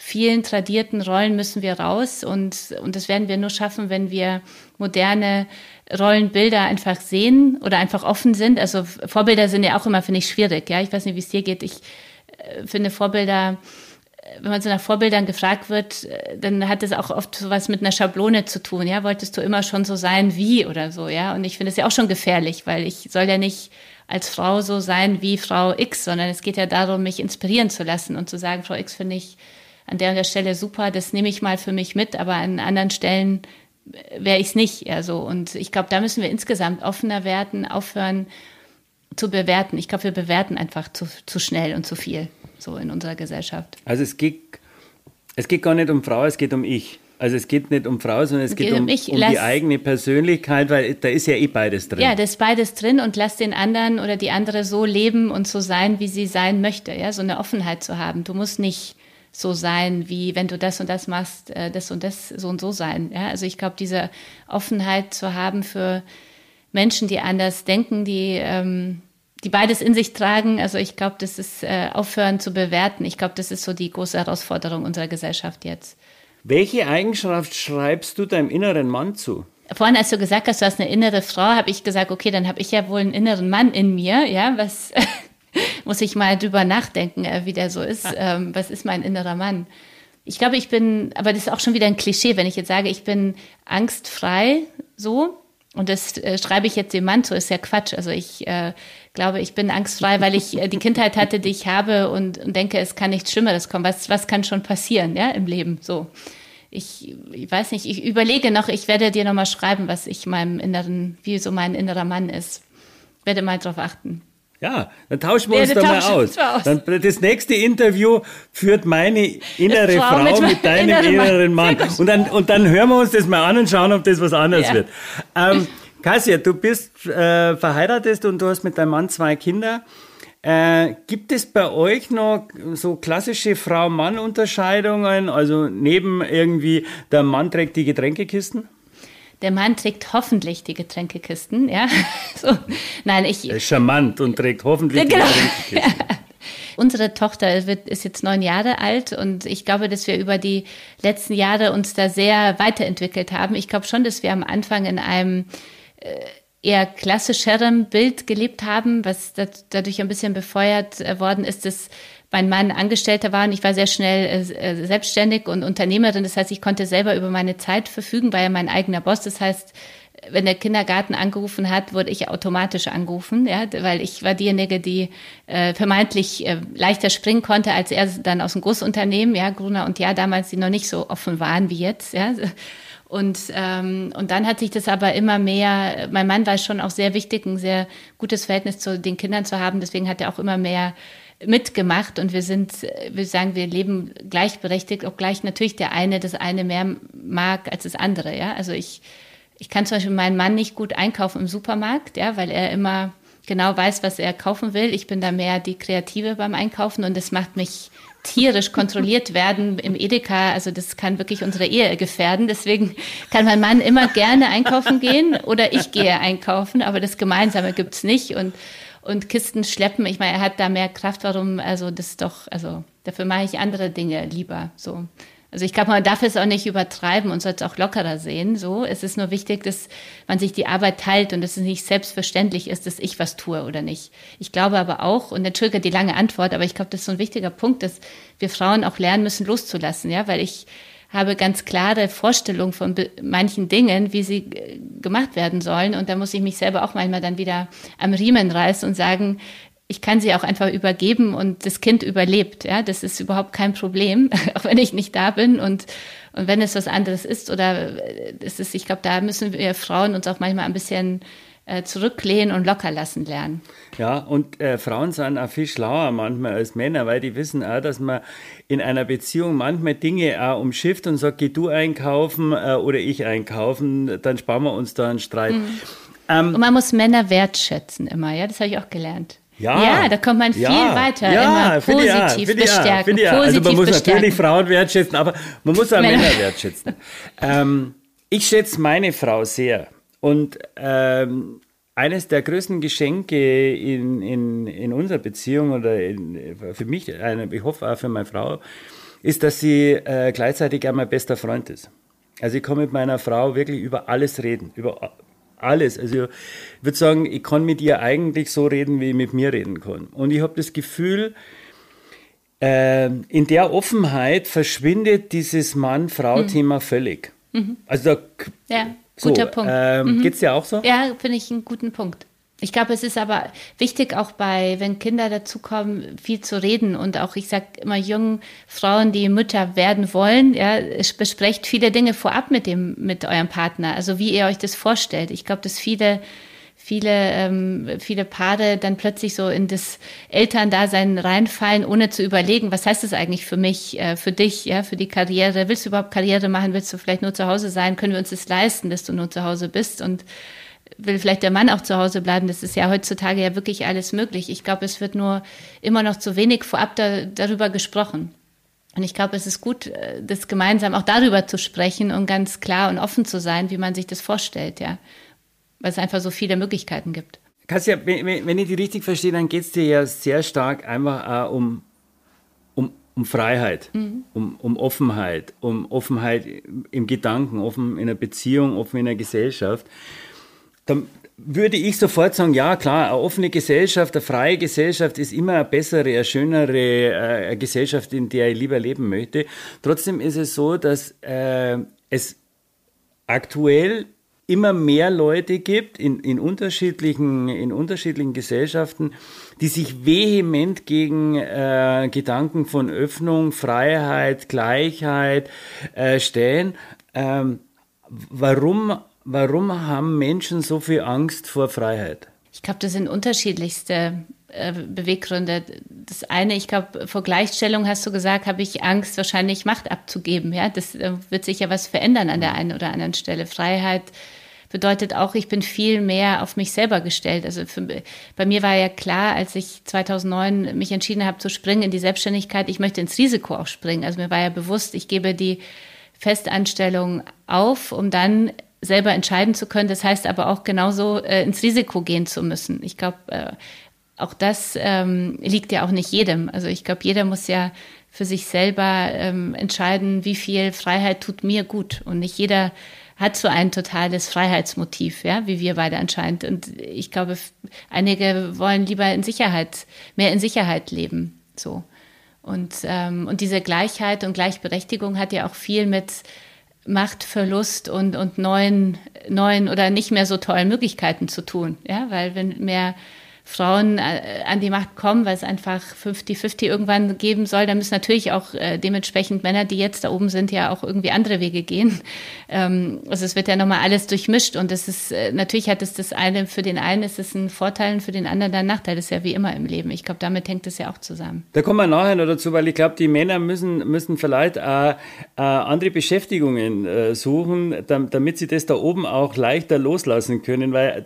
vielen tradierten Rollen müssen wir raus und, und das werden wir nur schaffen, wenn wir moderne Rollenbilder einfach sehen oder einfach offen sind. Also Vorbilder sind ja auch immer, finde ich, schwierig. Ja, ich weiß nicht, wie es dir geht. Ich äh, finde Vorbilder, wenn man so nach Vorbildern gefragt wird, äh, dann hat es auch oft so was mit einer Schablone zu tun. Ja, wolltest du immer schon so sein wie oder so. Ja, und ich finde es ja auch schon gefährlich, weil ich soll ja nicht als Frau so sein wie Frau X, sondern es geht ja darum, mich inspirieren zu lassen und zu sagen, Frau X finde ich an der und der Stelle super, das nehme ich mal für mich mit, aber an anderen Stellen wäre ich es nicht. Also, und ich glaube, da müssen wir insgesamt offener werden, aufhören zu bewerten. Ich glaube, wir bewerten einfach zu, zu schnell und zu viel so in unserer Gesellschaft. Also es geht, es geht gar nicht um Frau, es geht um ich. Also es geht nicht um Frau, sondern es geht, geht um, um, um die eigene Persönlichkeit, weil da ist ja eh beides drin. Ja, da ist beides drin und lass den anderen oder die andere so leben und so sein, wie sie sein möchte. Ja, so eine Offenheit zu haben. Du musst nicht so sein, wie wenn du das und das machst, äh, das und das so und so sein. Ja? Also ich glaube, diese Offenheit zu haben für Menschen, die anders denken, die, ähm, die beides in sich tragen. Also ich glaube, das ist äh, aufhören zu bewerten. Ich glaube, das ist so die große Herausforderung unserer Gesellschaft jetzt. Welche Eigenschaft schreibst du deinem inneren Mann zu? Vorhin, als du gesagt hast, du hast eine innere Frau, habe ich gesagt, okay, dann habe ich ja wohl einen inneren Mann in mir, ja, was muss ich mal drüber nachdenken, äh, wie der so ist. Ähm, was ist mein innerer Mann? Ich glaube, ich bin, aber das ist auch schon wieder ein Klischee, wenn ich jetzt sage, ich bin angstfrei, so. Und das äh, schreibe ich jetzt dem Mann so, ist ja Quatsch. Also ich äh, glaube, ich bin angstfrei, weil ich äh, die Kindheit hatte, die ich habe und, und denke, es kann nichts Schlimmeres kommen. Was, was kann schon passieren, ja, im Leben, so. Ich, ich weiß nicht, ich überlege noch, ich werde dir nochmal schreiben, was ich meinem inneren, wie so mein innerer Mann ist. Ich werde mal drauf achten. Ja, dann tauschen wir ja, uns da mal aus. aus. Dann, das nächste Interview führt meine innere Frau, Frau mit, mit deinem inneren Mann. Mann. Und, dann, und dann hören wir uns das mal an und schauen, ob das was anderes ja. wird. Ähm, Kassia, du bist äh, verheiratet und du hast mit deinem Mann zwei Kinder. Äh, gibt es bei euch noch so klassische Frau-Mann-Unterscheidungen? Also neben irgendwie der Mann trägt die Getränkekisten? Der Mann trägt hoffentlich die Getränkekisten, ja. (laughs) So. Nein, ich. Er ist charmant und trägt hoffentlich genau. die Getränkekisten. Ja. (laughs) Unsere Tochter wird, ist jetzt neun Jahre alt und ich glaube, dass wir über die letzten Jahre uns da sehr weiterentwickelt haben. Ich glaube schon, dass wir am Anfang in einem äh, eher klassischerem Bild gelebt haben, was dadurch ein bisschen befeuert äh, worden ist, dass mein Mann Angestellter war und ich war sehr schnell äh, äh, selbstständig und Unternehmerin. Das heißt, ich konnte selber über meine Zeit verfügen, war ja mein eigener Boss. Das heißt, wenn der Kindergarten angerufen hat, wurde ich automatisch angerufen, ja, weil ich war diejenige, die äh, vermeintlich äh, leichter springen konnte als er dann aus dem Großunternehmen, ja, Gruner und ja, damals die noch nicht so offen waren wie jetzt, ja. Und, ähm, und dann hat sich das aber immer mehr, mein Mann war schon auch sehr wichtig, ein sehr gutes Verhältnis zu den Kindern zu haben. Deswegen hat er auch immer mehr mitgemacht und wir sind, wir sagen, wir leben gleichberechtigt, obgleich natürlich der eine das eine mehr mag als das andere. Ja, also ich, ich kann zum Beispiel meinen Mann nicht gut einkaufen im Supermarkt, ja, weil er immer genau weiß, was er kaufen will. Ich bin da mehr die Kreative beim Einkaufen und das macht mich tierisch kontrolliert (laughs) werden im Edeka. Also das kann wirklich unsere Ehe gefährden. Deswegen kann mein Mann immer gerne einkaufen gehen oder ich gehe einkaufen, aber das Gemeinsame gibt's nicht. Und, und Kisten schleppen, ich meine, er hat da mehr Kraft, warum, also das ist doch, also dafür mache ich andere Dinge lieber. So. Also ich glaube, man darf es auch nicht übertreiben und soll es auch lockerer sehen. So, es ist nur wichtig, dass man sich die Arbeit teilt und dass es nicht selbstverständlich ist, dass ich was tue oder nicht. Ich glaube aber auch, und entschuldige die lange Antwort, aber ich glaube, das ist so ein wichtiger Punkt, dass wir Frauen auch lernen müssen, loszulassen, ja, weil ich habe ganz klare Vorstellungen von manchen Dingen, wie sie äh, gemacht werden sollen. Und da muss ich mich selber auch manchmal dann wieder am Riemen reißen und sagen, ich kann sie auch einfach übergeben und das Kind überlebt. Ja, das ist überhaupt kein Problem, (laughs) auch wenn ich nicht da bin und und wenn es was anderes ist oder es ist, ich glaube, da müssen wir Frauen uns auch manchmal ein bisschen äh, zurücklehnen und locker lassen lernen. Ja, und äh, Frauen sind auch viel schlauer manchmal als Männer, weil die wissen auch, dass man in einer Beziehung manchmal Dinge auch umschifft und sagt, geh du einkaufen äh, oder ich einkaufen, dann sparen wir uns da einen Streit. Mhm. Ähm, und man muss Männer wertschätzen immer, ja, das habe ich auch gelernt. Ja, ja, da kommt man viel ja, weiter, ja, immer positiv ich, bestärken. Ich, also man muss bestärken. natürlich Frauen wertschätzen, aber man muss auch Männer, Männer wertschätzen. ähm, ich schätze meine Frau sehr und ähm, eines der größten Geschenke in, in, in unserer Beziehung oder in, für mich, ich hoffe auch für meine Frau, ist, dass sie äh, gleichzeitig auch mein bester Freund ist. Also ich kann mit meiner Frau wirklich über alles reden, über alles. Also ich würde sagen, ich kann mit ihr eigentlich so reden, wie ich mit mir reden kann. Und ich habe das Gefühl, äh, in der Offenheit verschwindet dieses Mann-Frau-Thema mhm. völlig. Mhm. Also da, ja, guter so, Punkt. Ähm, mhm. Geht es dir auch so? Ja, finde ich einen guten Punkt. Ich glaube, es ist aber wichtig, auch bei, wenn Kinder dazukommen, viel zu reden und auch, ich sage immer jungen Frauen, die Mütter werden wollen, ja, besprecht viele Dinge vorab mit dem, mit eurem Partner, also wie ihr euch das vorstellt. Ich glaube, dass viele viele, ähm, viele Paare dann plötzlich so in das Elterndasein reinfallen, ohne zu überlegen, was heißt das eigentlich für mich, äh, für dich, ja, für die Karriere? Willst du überhaupt Karriere machen? Willst du vielleicht nur zu Hause sein? Können wir uns das leisten, dass du nur zu Hause bist? Und will vielleicht der Mann auch zu Hause bleiben. Das ist ja heutzutage ja wirklich alles möglich. Ich glaube, es wird nur immer noch zu wenig vorab da, darüber gesprochen. Und ich glaube, es ist gut, äh, das gemeinsam auch darüber zu sprechen und ganz klar und offen zu sein, wie man sich das vorstellt, ja. Weil es einfach so viele Möglichkeiten gibt. Kassia, wenn ich die richtig verstehe, dann geht es dir ja sehr stark einfach uh, um, um, um Freiheit, mhm. um, um Offenheit, um Offenheit im Gedanken, offen in einer Beziehung, offen in einer Gesellschaft dann würde ich sofort sagen, ja klar, eine offene Gesellschaft, eine freie Gesellschaft ist immer eine bessere, eine schönere äh, Gesellschaft, in der ich lieber leben möchte. Trotzdem ist es so, dass äh, es aktuell immer mehr Leute gibt in, in, unterschiedlichen, in unterschiedlichen Gesellschaften, die sich vehement gegen äh, Gedanken von Öffnung, Freiheit, Gleichheit äh, stellen. Ähm, warum Warum haben Menschen so viel Angst vor Freiheit? Ich glaube, das sind unterschiedlichste äh, Beweggründe. Das eine, ich glaube, vor Gleichstellung hast du gesagt, habe ich Angst, wahrscheinlich Macht abzugeben. Ja, das äh, wird sich ja was verändern an der einen oder anderen Stelle. Freiheit bedeutet auch, ich bin viel mehr auf mich selber gestellt. Also für, bei mir war ja klar, als ich 2009 mich entschieden habe zu springen in die Selbstständigkeit, ich möchte ins Risiko auch springen. Also mir war ja bewusst, ich gebe die Festanstellung auf, um dann selber entscheiden zu können. Das heißt aber auch genauso äh, ins Risiko gehen zu müssen. Ich glaube, äh, auch das ähm, liegt ja auch nicht jedem. Also ich glaube, jeder muss ja für sich selber ähm, entscheiden, wie viel Freiheit tut mir gut. Und nicht jeder hat so ein totales Freiheitsmotiv, ja, wie wir beide anscheinend. Und ich glaube, einige wollen lieber in Sicherheit, mehr in Sicherheit leben. So. Und, ähm, und diese Gleichheit und Gleichberechtigung hat ja auch viel mit Machtverlust und, und neuen, neuen oder nicht mehr so tollen Möglichkeiten zu tun. Ja, weil wenn mehr Frauen äh, an die Macht kommen, weil es einfach 50-50 irgendwann geben soll, dann müssen natürlich auch äh, dementsprechend Männer, die jetzt da oben sind, ja auch irgendwie andere Wege gehen. (laughs) Ähm, also es wird ja nochmal alles durchmischt und es ist, äh, natürlich hat es das eine, für den einen ist es ein Vorteil und für den anderen ein Nachteil. Das ist ja wie immer im Leben. Ich glaube, damit hängt es ja auch zusammen. Da kommen wir nachher noch dazu, weil ich glaube, die Männer müssen, müssen vielleicht äh, andere Beschäftigungen suchen, damit sie das da oben auch leichter loslassen können, weil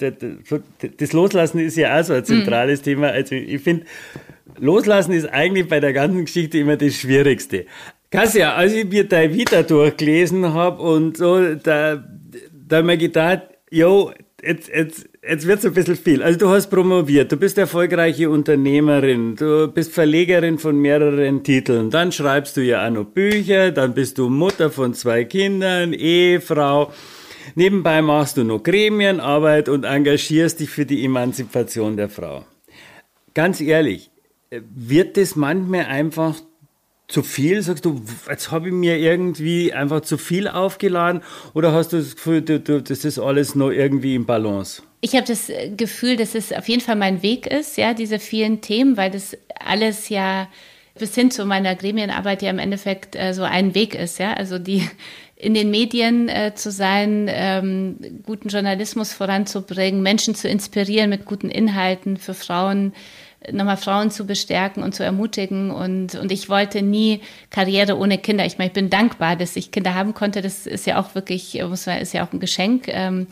das Loslassen ist ja auch so ein zentrales mhm. Thema. Also ich finde, loslassen ist eigentlich bei der ganzen Geschichte immer das Schwierigste. Kassia, als ich mir dein Vita durchgelesen habe und so, da, da habe ich mir gedacht, jo, jetzt, jetzt, jetzt wird es ein bisschen viel. Also du hast promoviert, du bist erfolgreiche Unternehmerin, du bist Verlegerin von mehreren Titeln, dann schreibst du ja auch noch Bücher, dann bist du Mutter von zwei Kindern, Ehefrau. Nebenbei machst du noch Gremienarbeit und engagierst dich für die Emanzipation der Frau. Ganz ehrlich, wird das manchmal einfach zu viel? Sagst du, jetzt habe ich mir irgendwie einfach zu viel aufgeladen oder hast du das Gefühl, du, du, das ist alles noch irgendwie im Balance? Ich habe das Gefühl, dass es auf jeden Fall mein Weg ist, ja, diese vielen Themen, weil das alles ja bis hin zu meiner Gremienarbeit ja im Endeffekt äh, so ein Weg ist, ja. Also die (laughs) in den Medien äh, zu sein, ähm, guten Journalismus voranzubringen, Menschen zu inspirieren mit guten Inhalten für Frauen, nochmal Frauen zu bestärken und zu ermutigen. Und, und ich wollte nie Karriere ohne Kinder. Ich meine, ich bin dankbar, dass ich Kinder haben konnte. Das ist ja auch wirklich, muss man, ist ja auch ein Geschenk. Ähm,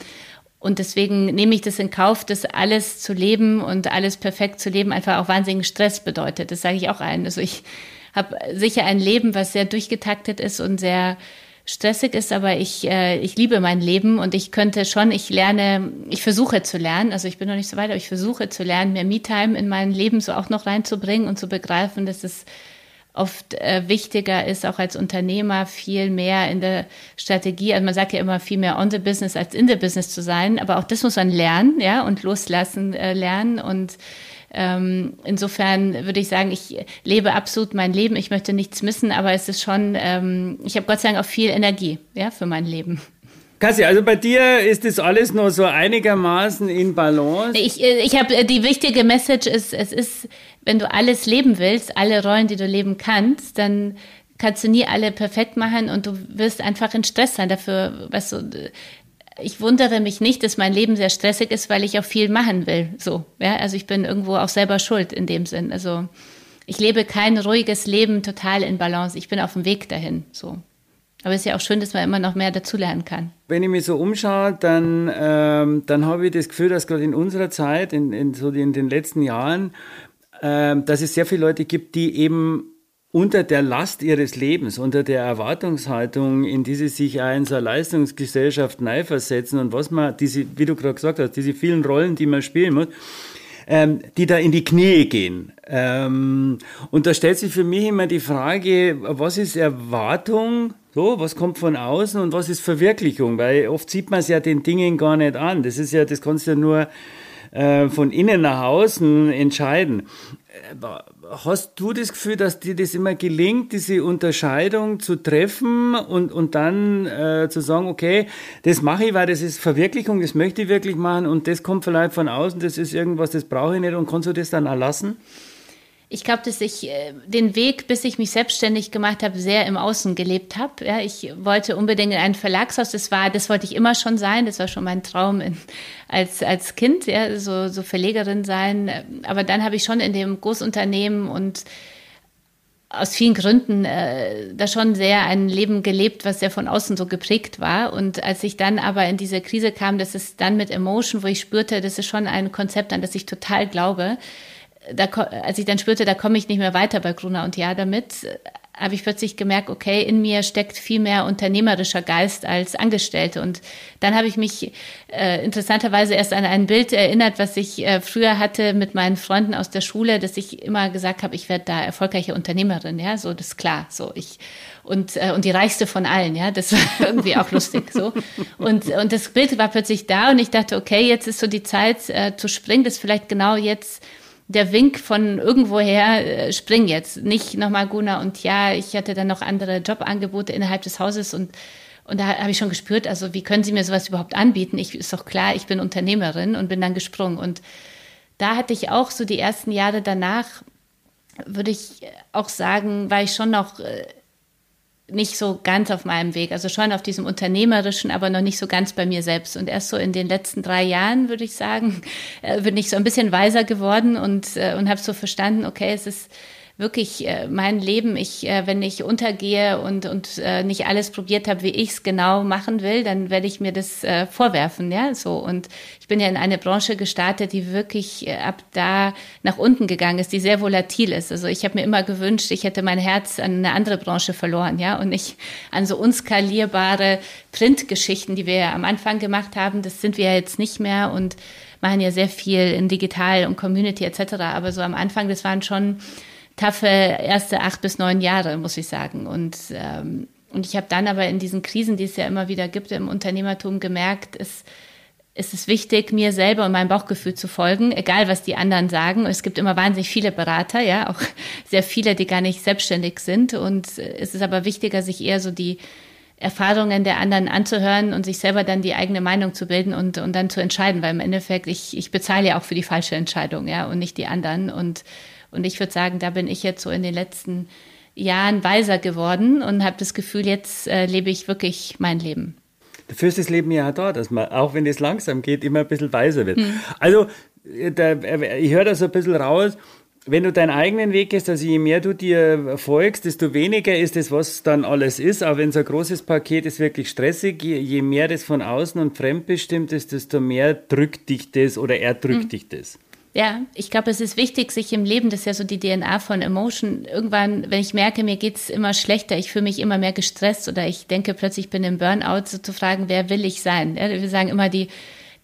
und deswegen nehme ich das in Kauf, dass alles zu leben und alles perfekt zu leben einfach auch wahnsinnigen Stress bedeutet. Das sage ich auch ein. Also ich habe sicher ein Leben, was sehr durchgetaktet ist und sehr stressig ist, aber ich, äh, ich liebe mein Leben und ich könnte schon, ich lerne, ich versuche zu lernen, also ich bin noch nicht so weit, aber ich versuche zu lernen, mehr Me-Time in mein Leben so auch noch reinzubringen und zu begreifen, dass es oft äh, wichtiger ist, auch als Unternehmer viel mehr in der Strategie, also man sagt ja immer viel mehr on the business als in the business zu sein, aber auch das muss man lernen, ja, und loslassen äh, lernen und ähm, insofern würde ich sagen, ich lebe absolut mein Leben. Ich möchte nichts missen, aber es ist schon, ähm, ich habe Gott sei Dank auch viel Energie ja, für mein Leben. Kassi, also bei dir ist das alles nur so einigermaßen in Balance? Ich, äh, ich habe äh, die wichtige Message ist, es ist, wenn du alles leben willst, alle Rollen, die du leben kannst, dann kannst du nie alle perfekt machen und du wirst einfach in Stress sein. Dafür, weißt du, ich wundere mich nicht, dass mein Leben sehr stressig ist, weil ich auch viel machen will. So, ja, also ich bin irgendwo auch selber schuld in dem Sinn. Also ich lebe kein ruhiges Leben total in Balance. Ich bin auf dem Weg dahin. So. Aber es ist ja auch schön, dass man immer noch mehr dazulernen kann. Wenn ich mich so umschaue, dann, ähm, dann habe ich das Gefühl, dass gerade in unserer Zeit, in, in, so in den letzten Jahren, ähm, dass es sehr viele Leute gibt, die eben unter der Last ihres Lebens, unter der Erwartungshaltung, in die sie sich in so eine Leistungsgesellschaft neu versetzen und was man, diese, wie du gerade gesagt hast, diese vielen Rollen, die man spielen muss, ähm, die da in die Knie gehen. Ähm, und da stellt sich für mich immer die Frage, was ist Erwartung? So, was kommt von außen und was ist Verwirklichung? Weil oft sieht man es ja den Dingen gar nicht an. Das ist ja, das kannst du ja nur äh, von innen nach außen entscheiden. Hast du das Gefühl, dass dir das immer gelingt, diese Unterscheidung zu treffen und, und dann äh, zu sagen, okay, das mache ich, weil das ist Verwirklichung, das möchte ich wirklich machen und das kommt vielleicht von außen, das ist irgendwas, das brauche ich nicht und kannst du das dann erlassen? Ich glaube, dass ich äh, den Weg, bis ich mich selbstständig gemacht habe, sehr im Außen gelebt habe. Ja, ich wollte unbedingt in ein Verlagshaus. Das war, das wollte ich immer schon sein. Das war schon mein Traum in, als als Kind, ja, so so Verlegerin sein. Aber dann habe ich schon in dem Großunternehmen und aus vielen Gründen äh, da schon sehr ein Leben gelebt, was sehr von außen so geprägt war. Und als ich dann aber in diese Krise kam, das ist dann mit Emotion, wo ich spürte, das ist schon ein Konzept, an das ich total glaube da, als ich dann spürte, da komme ich nicht mehr weiter bei Gruner und Ja damit, habe ich plötzlich gemerkt, okay, in mir steckt viel mehr unternehmerischer Geist als Angestellte. Und dann habe ich mich äh, interessanterweise erst an ein Bild erinnert, was ich äh, früher hatte mit meinen Freunden aus der Schule, dass ich immer gesagt habe, ich werde da erfolgreiche Unternehmerin, ja, so das ist klar, so ich und äh, und die reichste von allen, ja, das war (laughs) irgendwie auch lustig so. Und und das Bild war plötzlich da und ich dachte, okay, jetzt ist so die Zeit äh, zu springen, das vielleicht genau jetzt der Wink von irgendwoher, äh, spring jetzt. Nicht nochmal Guna und ja, ich hatte dann noch andere Jobangebote innerhalb des Hauses und und da habe ich schon gespürt, also wie können Sie mir sowas überhaupt anbieten? Ich ist doch klar, ich bin Unternehmerin und bin dann gesprungen. Und da hatte ich auch so die ersten Jahre danach, würde ich auch sagen, war ich schon noch äh, nicht so ganz auf meinem Weg. Also schon auf diesem unternehmerischen, aber noch nicht so ganz bei mir selbst. Und erst so in den letzten drei Jahren, würde ich sagen, äh, bin ich so ein bisschen weiser geworden und, äh, und habe so verstanden, okay, es ist wirklich äh, mein Leben, ich, äh, wenn ich untergehe und, und äh, nicht alles probiert habe, wie ich es genau machen will, dann werde ich mir das äh, vorwerfen, ja, so. Und ich bin ja in eine Branche gestartet, die wirklich äh, ab da nach unten gegangen ist, die sehr volatil ist. Also ich habe mir immer gewünscht, ich hätte mein Herz an eine andere Branche verloren, ja, und nicht an so unskalierbare Printgeschichten, die wir ja am Anfang gemacht haben. Das sind wir ja jetzt nicht mehr und machen ja sehr viel in digital und Community etc. Aber so am Anfang, das waren schon taffe erste acht bis neun Jahre, muss ich sagen. Und, ähm, und ich habe dann aber in diesen Krisen, die es ja immer wieder gibt im Unternehmertum, gemerkt, es, es ist wichtig, mir selber und meinem Bauchgefühl zu folgen, egal was die anderen sagen. Es gibt immer wahnsinnig viele Berater, ja, auch (laughs) sehr viele, die gar nicht selbstständig sind. Und es ist aber wichtiger, sich eher so die Erfahrungen der anderen anzuhören und sich selber dann die eigene Meinung zu bilden und, und dann zu entscheiden, weil im Endeffekt, ich, ich bezahle ja auch für die falsche Entscheidung, ja, und nicht die anderen. Und und ich würde sagen, da bin ich jetzt so in den letzten Jahren weiser geworden und habe das Gefühl, jetzt äh, lebe ich wirklich mein Leben. Dafür ist das Leben ja auch da, dass man, auch wenn es langsam geht, immer ein bisschen weiser wird. Hm. Also, äh, da, äh, ich höre da so ein bisschen raus, wenn du deinen eigenen Weg gehst, also je mehr du dir folgst, desto weniger ist es, was dann alles ist. Aber wenn so ein großes Paket ist wirklich stressig, je, je mehr das von außen und fremdbestimmt ist, desto mehr drückt dich das oder erdrückt mhm. dich das. Ja, ich glaube, es ist wichtig, sich im Leben, das ist ja so die DNA von Emotion, irgendwann, wenn ich merke, mir geht's immer schlechter, ich fühle mich immer mehr gestresst oder ich denke plötzlich, ich bin im Burnout, so zu fragen, wer will ich sein? Ja, wir sagen immer, die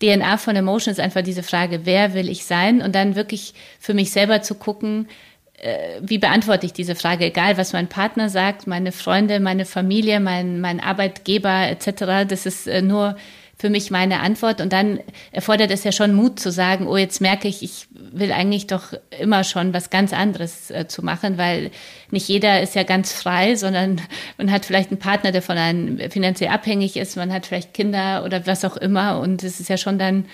DNA von Emotion ist einfach diese Frage, wer will ich sein? Und dann wirklich für mich selber zu gucken, äh, wie beantworte ich diese Frage, egal was mein Partner sagt, meine Freunde, meine Familie, mein, mein Arbeitgeber etc. Das ist äh, nur für mich meine Antwort. Und dann erfordert es ja schon Mut zu sagen, oh, jetzt merke ich, ich will eigentlich doch immer schon was ganz anderes äh, zu machen, weil nicht jeder ist ja ganz frei, sondern (laughs) man hat vielleicht einen Partner, der von einem finanziell abhängig ist, man hat vielleicht Kinder oder was auch immer. Und es ist ja schon dann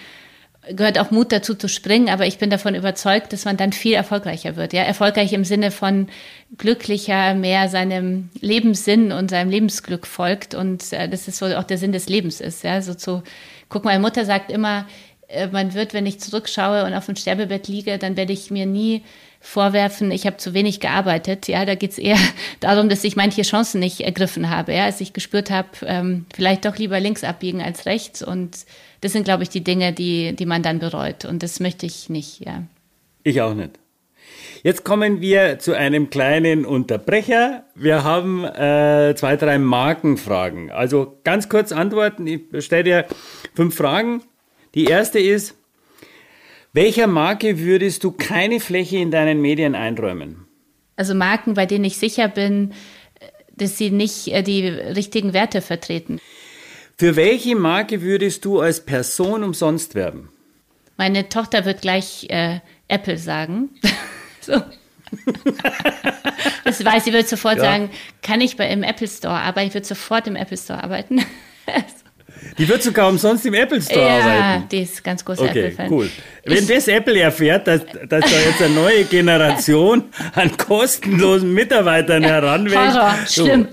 gehört auch Mut dazu zu springen, aber ich bin davon überzeugt, dass man dann viel erfolgreicher wird. Ja, erfolgreich im Sinne von glücklicher, mehr seinem Lebenssinn und seinem Lebensglück folgt und äh, das ist so auch der Sinn des Lebens ist. Ja, so zu guck, meine Mutter sagt immer, äh, man wird, wenn ich zurückschaue und auf dem Sterbebett liege, dann werde ich mir nie vorwerfen, ich habe zu wenig gearbeitet. Ja, da geht's eher (laughs) darum, dass ich manche Chancen nicht ergriffen habe. Ja, als ich gespürt habe, ähm, vielleicht doch lieber links abbiegen als rechts und das sind, glaube ich, die Dinge, die, die man dann bereut. Und das möchte ich nicht, ja. Ich auch nicht. Jetzt kommen wir zu einem kleinen Unterbrecher. Wir haben äh, zwei, drei Markenfragen. Also ganz kurz antworten. Ich stelle dir fünf Fragen. Die erste ist, welcher Marke würdest du keine Fläche in deinen Medien einräumen? Also Marken, bei denen ich sicher bin, dass sie nicht äh, die richtigen Werte vertreten. Für welche Marke würdest du als Person umsonst werben? Meine Tochter wird gleich äh, Apple sagen. (laughs) so. das weiß sie, wird sofort ja. sagen, kann ich bei im Apple Store arbeiten? Ich würde sofort im Apple Store arbeiten. (laughs) Die wird sogar umsonst im Apple Store ja, arbeiten. die ist ganz großer Okay, Apple-Fan. cool. Wenn das Apple erfährt, dass, dass da jetzt eine neue Generation an kostenlosen Mitarbeitern heranwächst. Horror, so. schlimm.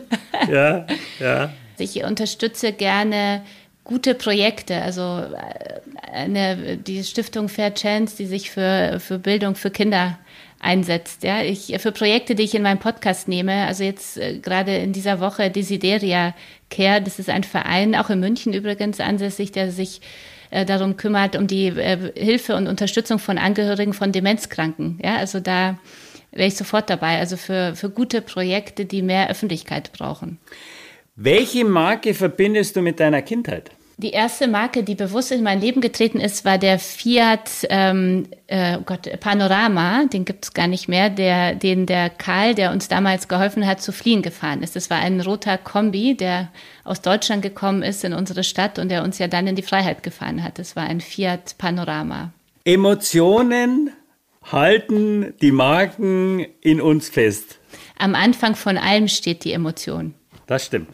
Ja, ja. Ich unterstütze gerne gute Projekte, also äh, eine, die Stiftung Fair Chance, die sich für, für Bildung für Kinder einsetzt. Ja, ich für Projekte, die ich in meinem Podcast nehme. Also jetzt äh, gerade in dieser Woche Desideria Care. Das ist ein Verein, auch in München übrigens ansässig, der sich äh, darum kümmert, um die äh, Hilfe und Unterstützung von Angehörigen von Demenzkranken. Ja, also da wäre ich sofort dabei. Also für, für gute Projekte, die mehr Öffentlichkeit brauchen. Welche Marke verbindest du mit deiner Kindheit? Die erste Marke, die bewusst in mein Leben getreten ist, war der Fiat ähm, äh, oh Gott, Panorama. Den gibt es gar nicht mehr, der, den der Karl, der uns damals geholfen hat, zu fliehen gefahren ist. Das war ein roter Kombi, der aus Deutschland gekommen ist in unsere Stadt und der uns ja dann in die Freiheit gefahren hat. Das war ein Fiat Panorama. Emotionen halten die Marken in uns fest. Am Anfang von allem steht die Emotion. Das stimmt.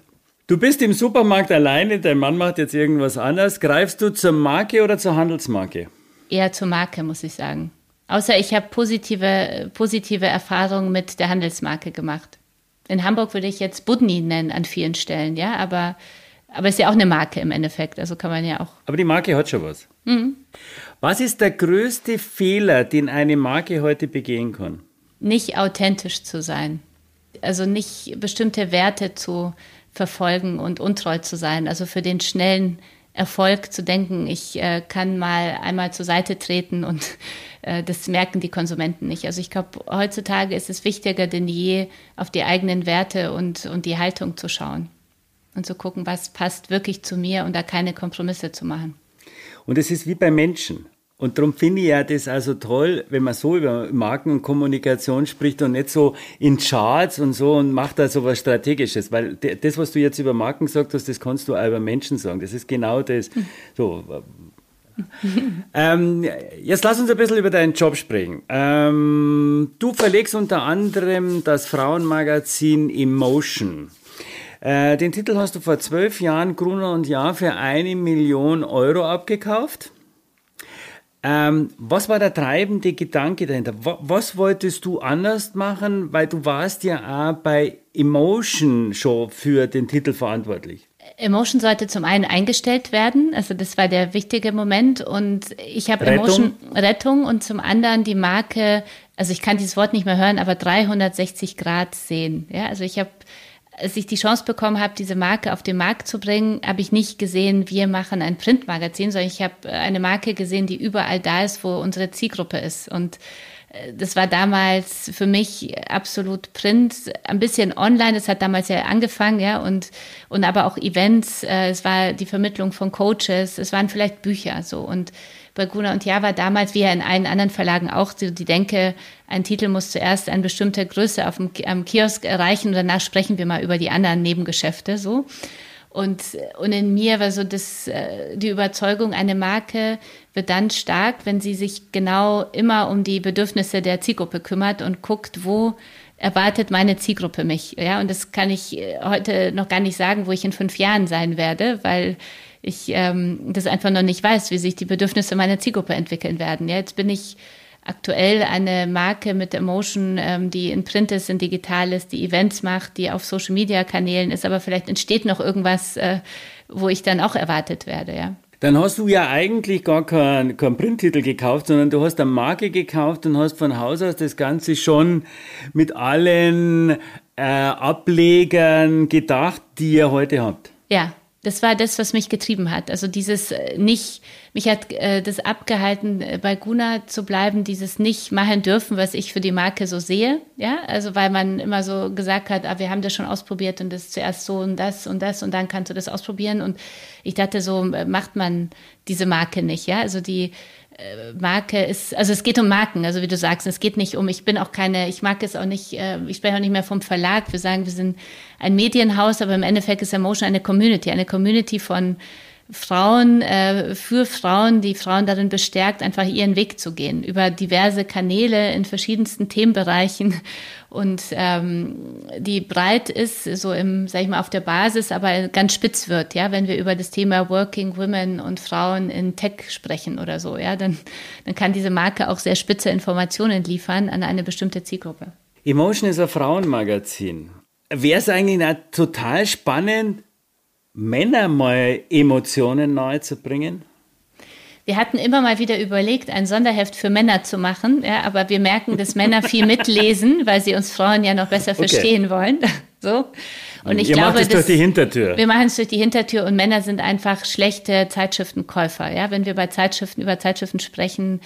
Du bist im Supermarkt alleine, dein Mann macht jetzt irgendwas anderes. Greifst du zur Marke oder zur Handelsmarke? Eher zur Marke, muss ich sagen. Außer ich habe positive, positive Erfahrungen mit der Handelsmarke gemacht. In Hamburg würde ich jetzt Budni nennen an vielen Stellen, ja, aber, aber ist ja auch eine Marke im Endeffekt, also kann man ja auch. Aber die Marke hat schon was. Mhm. Was ist der größte Fehler, den eine Marke heute begehen kann? Nicht authentisch zu sein. Also nicht bestimmte Werte zu verfolgen und untreu zu sein. Also für den schnellen Erfolg zu denken, ich äh, kann mal einmal zur Seite treten und (laughs) äh, das merken die Konsumenten nicht. Also ich glaube, heutzutage ist es wichtiger denn je, auf die eigenen Werte und, und die Haltung zu schauen und zu gucken, was passt wirklich zu mir und da keine Kompromisse zu machen. Und es ist wie bei Menschen. Und darum finde ich ja das also toll, wenn man so über Marken und Kommunikation spricht und nicht so in Charts und so und macht da so was Strategisches. Weil das, was du jetzt über Marken gesagt hast, das kannst du auch über Menschen sagen. Das ist genau das. (laughs) So. ähm, jetzt lass uns ein bisschen über deinen Job sprechen. Ähm, du verlegst unter anderem das Frauenmagazin Emotion. Äh, den Titel hast du vor zwölf Jahren Gruner und Jahr für eine Million Euro abgekauft. Ähm, was war der treibende Gedanke dahinter? Was wolltest du anders machen? Weil du warst ja auch bei Emotion schon für den Titel verantwortlich. Emotion sollte zum einen eingestellt werden, also das war der wichtige Moment und ich habe Emotion Rettung und zum anderen die Marke, also ich kann dieses Wort nicht mehr hören, aber 360 Grad sehen. Ja, also ich habe als ich die Chance bekommen habe, diese Marke auf den Markt zu bringen, habe ich nicht gesehen, wir machen ein Printmagazin, sondern ich habe eine Marke gesehen, die überall da ist, wo unsere Zielgruppe ist. Und äh, das war damals für mich absolut Print, ein bisschen online. Das hat damals ja angefangen, ja, und, und aber auch Events. Äh, es war die Vermittlung von Coaches. Es waren vielleicht Bücher, so. Und bei Gruner und Jahr war damals, wie ja in allen anderen Verlagen auch, so die Denke, ein Titel muss zuerst eine bestimmte Größe auf dem am Kiosk erreichen und danach sprechen wir mal über die anderen Nebengeschäfte, so. Und, und in mir war so das, äh, die Überzeugung, eine Marke wird dann stark, wenn sie sich genau immer um die Bedürfnisse der Zielgruppe kümmert und guckt, wo erwartet meine Zielgruppe mich. Ja, und das kann ich äh, heute noch gar nicht sagen, wo ich in fünf Jahren sein werde, weil ich ähm, das einfach noch nicht weiß, wie sich die Bedürfnisse meiner Zielgruppe entwickeln werden. Ja, jetzt bin ich aktuell eine Marke mit Emotion, ähm, die in Print ist, in digital ist, die Events macht, die auf Social Media Kanälen ist, aber vielleicht entsteht noch irgendwas, äh, wo ich dann auch erwartet werde, ja. Dann hast du ja eigentlich gar keinen kein Printtitel gekauft, sondern du hast eine Marke gekauft und hast von Haus aus das Ganze schon mit allen äh, Ablegern gedacht, die ihr heute habt. Ja, das war das, was mich getrieben hat. Also dieses äh, nicht, mich hat äh, das abgehalten, äh, bei Guna zu bleiben, dieses nicht machen dürfen, was ich für die Marke so sehe. Ja, also weil man immer so gesagt hat, ah, wir haben das schon ausprobiert und das zuerst so und das und das und dann kannst du das ausprobieren. Und ich dachte, so äh, macht man diese Marke nicht. Ja, also die Marke ist, also es geht um Marken, also wie du sagst, es geht nicht um, ich bin auch keine, ich mag es auch nicht, äh, ich spreche auch nicht mehr vom Verlag, wir sagen, wir sind ein Medienhaus, aber im Endeffekt ist Emotion eine Community, eine Community von Frauen, äh, für Frauen, die Frauen darin bestärkt, einfach ihren Weg zu gehen, über diverse Kanäle in verschiedensten Themenbereichen und ähm, die breit ist, so im, sag ich mal, auf der Basis, aber ganz spitz wird, ja, wenn wir über das Thema Working Women und Frauen in Tech sprechen oder so, ja, dann, dann kann diese Marke auch sehr spitze Informationen liefern an eine bestimmte Zielgruppe. Emotion ist ein Frauenmagazin. Wäre es eigentlich total spannend, Männer mal Emotionen nahe zu bringen? Wir hatten immer mal wieder überlegt, ein Sonderheft für Männer zu machen, ja, aber wir merken, dass Männer viel mitlesen, (laughs) weil sie uns Frauen ja noch besser okay. verstehen wollen. (laughs) so. Und ich Ihr glaube, macht es durch die Hintertür. Wir machen es durch die Hintertür und Männer sind einfach schlechte Zeitschriftenkäufer. Ja, wenn wir bei Zeitschriften über Zeitschriften sprechen,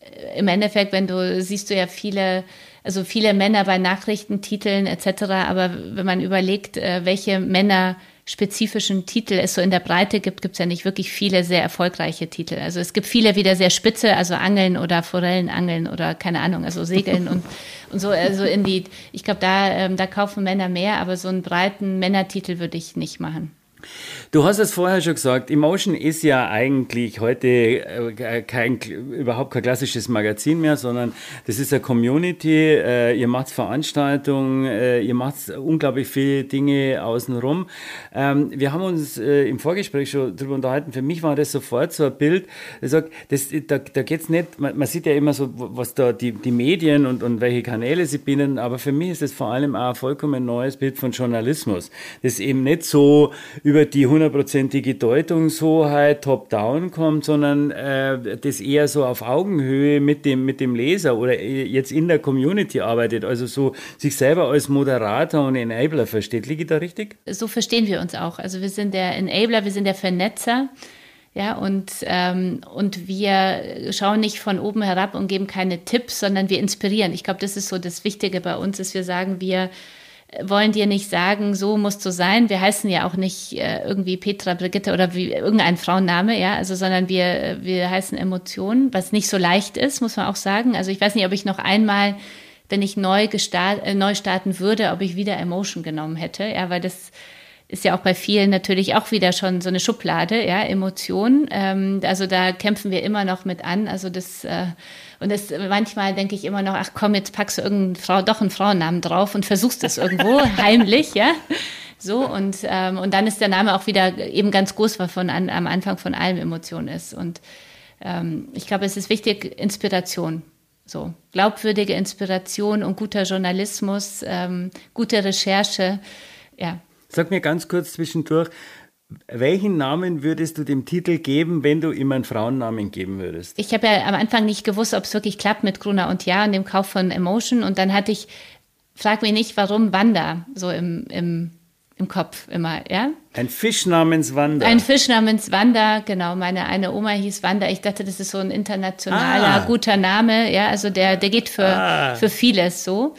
äh, im Endeffekt, wenn du siehst du ja viele, also viele Männer bei Nachrichtentiteln etc. Aber wenn man überlegt, äh, welche Männer spezifischen Titel es so in der Breite gibt, gibt es ja nicht wirklich viele sehr erfolgreiche Titel. Also es gibt viele wieder sehr spitze, also Angeln oder Forellenangeln oder keine Ahnung, also Segeln und, (laughs) und so, also in die, ich glaube, da, ähm, da kaufen Männer mehr, aber so einen breiten Männertitel würde ich nicht machen. Du hast es vorher schon gesagt, Emotion ist ja eigentlich heute äh, kein, überhaupt kein klassisches Magazin mehr, sondern das ist eine Community. Äh, ihr macht Veranstaltungen, äh, ihr macht unglaublich viele Dinge außenrum. Ähm, wir haben uns im Vorgespräch schon darüber unterhalten. Für mich war das sofort so ein Bild, das sagt, das, da, da geht es nicht, man, man, sieht ja immer so, was da die, die Medien und, und welche Kanäle sie binden, aber für mich ist das vor allem auch ein vollkommen neues Bild von Journalismus. Das eben nicht so über die hundertprozentige Deutungshoheit top-down kommt, sondern äh, das eher so auf Augenhöhe mit dem, mit dem Leser oder jetzt in der Community arbeitet, also so sich selber als Moderator und Enabler versteht. Liege da richtig? So verstehen wir uns auch. Also wir sind der Enabler, wir sind der Vernetzer. Ja, und, ähm, und wir schauen nicht von oben herab und geben keine Tipps, sondern wir inspirieren. Ich glaube, das ist so das Wichtige bei uns, dass wir sagen, wir wollen dir nicht sagen, so musst du sein. Wir heißen ja auch nicht äh, irgendwie Petra, Brigitte oder wie irgendein Frauenname, ja, also sondern wir, wir heißen Emotionen, was nicht so leicht ist, muss man auch sagen. Also ich weiß nicht, ob ich noch einmal, wenn ich neu, gestart, äh, neu starten würde, ob ich wieder Emotion genommen hätte, ja, weil das ist ja auch bei vielen natürlich auch wieder schon so eine Schublade, ja, Emotionen. Ähm, also da kämpfen wir immer noch mit an. Also das äh, und das manchmal denke ich immer noch, ach komm, jetzt packst du irgendeinen Frau, doch einen Frauennamen drauf und versuchst es irgendwo (laughs) heimlich, ja. So, und, ähm, und dann ist der Name auch wieder eben ganz groß, weil von an, am Anfang von allem Emotion ist. Und ähm, ich glaube, es ist wichtig, Inspiration. So, glaubwürdige Inspiration und guter Journalismus, ähm, gute Recherche, ja. Sag mir ganz kurz zwischendurch, welchen Namen würdest du dem Titel geben, wenn du ihm einen Frauennamen geben würdest? Ich habe ja am Anfang nicht gewusst, ob es wirklich klappt mit Gruner und Ja und dem Kauf von Emotion. Und dann hatte ich, frag mich nicht, warum Wanda so im, im, im Kopf immer, ja? Ein Fisch namens Wanda. Ein Fisch namens Wanda, genau. Meine eine Oma hieß Wanda. Ich dachte, das ist so ein internationaler, ah. guter Name, ja. Also der, der geht für, ah. für vieles so.